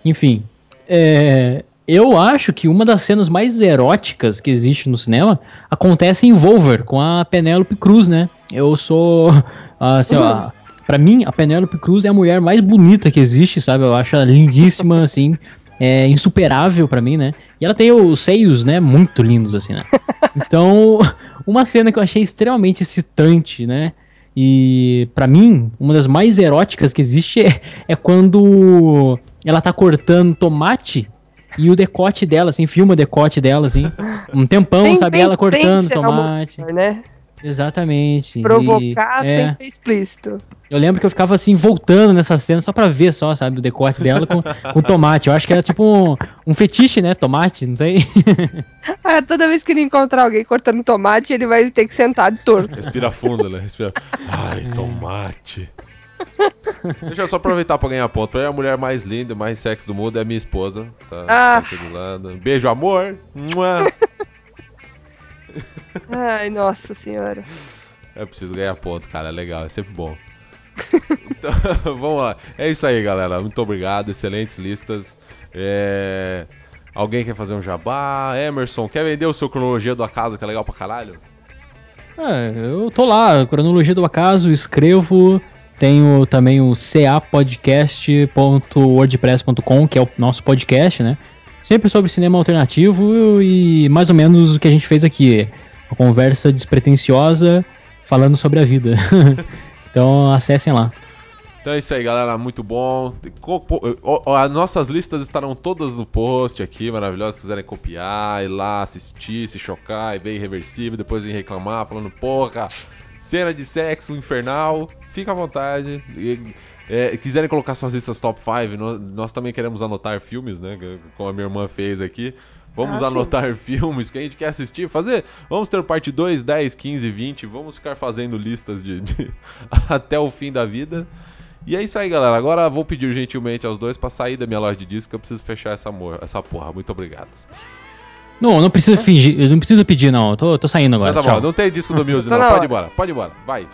Enfim, é, eu acho que uma das cenas mais eróticas que existe no cinema acontece em Volver, com a Penélope Cruz, né? Eu sou, assim, <laughs> ó, pra mim, a Penélope Cruz é a mulher mais bonita que existe, sabe? Eu acho ela lindíssima, <laughs> assim, é insuperável pra mim, né? E ela tem os seios, né, muito lindos, assim, né? <laughs> Então, uma cena que eu achei extremamente excitante, né? E pra mim, uma das mais eróticas que existe é, é quando ela tá cortando tomate e o decote dela, assim, filma o decote dela, assim, um tempão, Tem sabe? Ela cortando tomate. né? Exatamente. Provocar E, é, sem ser explícito. eu lembro que eu ficava assim, voltando nessa cena só pra ver só, sabe, o decote dela com, com tomate. Eu acho que era tipo um, um fetiche, né? Tomate, não sei. Ah, <laughs> toda vez que ele encontrar alguém cortando tomate, ele vai ter que sentar de torto. Respira fundo, né? Respira. Ai, tomate. Deixa eu só aproveitar pra ganhar ponto. Mim, a mulher mais linda, mais sexy do mundo é a minha esposa. Tá, Ah. tá aqui do lado. Beijo, amor. Mua. Ai, nossa senhora. É preciso ganhar ponto, cara. É legal, é sempre bom. <laughs> Então, <laughs> vamos lá. É isso aí, galera. Muito obrigado. Excelentes listas. É, Alguém quer fazer um jabá? Emerson, quer vender o seu cronologia do acaso, que é legal pra caralho? É, eu tô lá, cronologia do acaso, escrevo. Tenho também o capodcast.wordpress.com, que é o nosso podcast, né? Sempre sobre cinema alternativo e mais ou menos o que a gente fez aqui. Conversa despretensiosa falando sobre a vida. <laughs> então acessem lá. Então é isso aí, galera. Muito bom. As nossas listas estarão todas no post aqui, maravilhosas. Se quiserem copiar, ir lá, assistir, se chocar e ver irreversível, depois vir reclamar, falando, porra, cena de sexo infernal. Fica à vontade. E, é, quiserem colocar suas listas top 5, nós, nós também queremos anotar filmes, né? Como a minha irmã fez aqui. Vamos Ah, sim. anotar <laughs> filmes que a gente quer assistir, fazer. Vamos ter parte 2, 10, 15, 20. Vamos ficar fazendo listas de, de- <laughs> até o fim da vida. E é isso aí, galera. Agora vou pedir gentilmente aos dois pra sair da minha loja de disco que eu preciso fechar essa, essa porra. Muito obrigado. Não, não precisa fingir, eu não preciso pedir, não. Eu tô, tô saindo agora. Então tá tchau. bom, não tem disco do <laughs> Muse, Tô não. Pode ir embora, pode ir embora. Vai.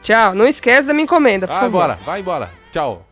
Tchau. Não esquece da minha encomenda, por Vai favor. embora, vai embora. Tchau.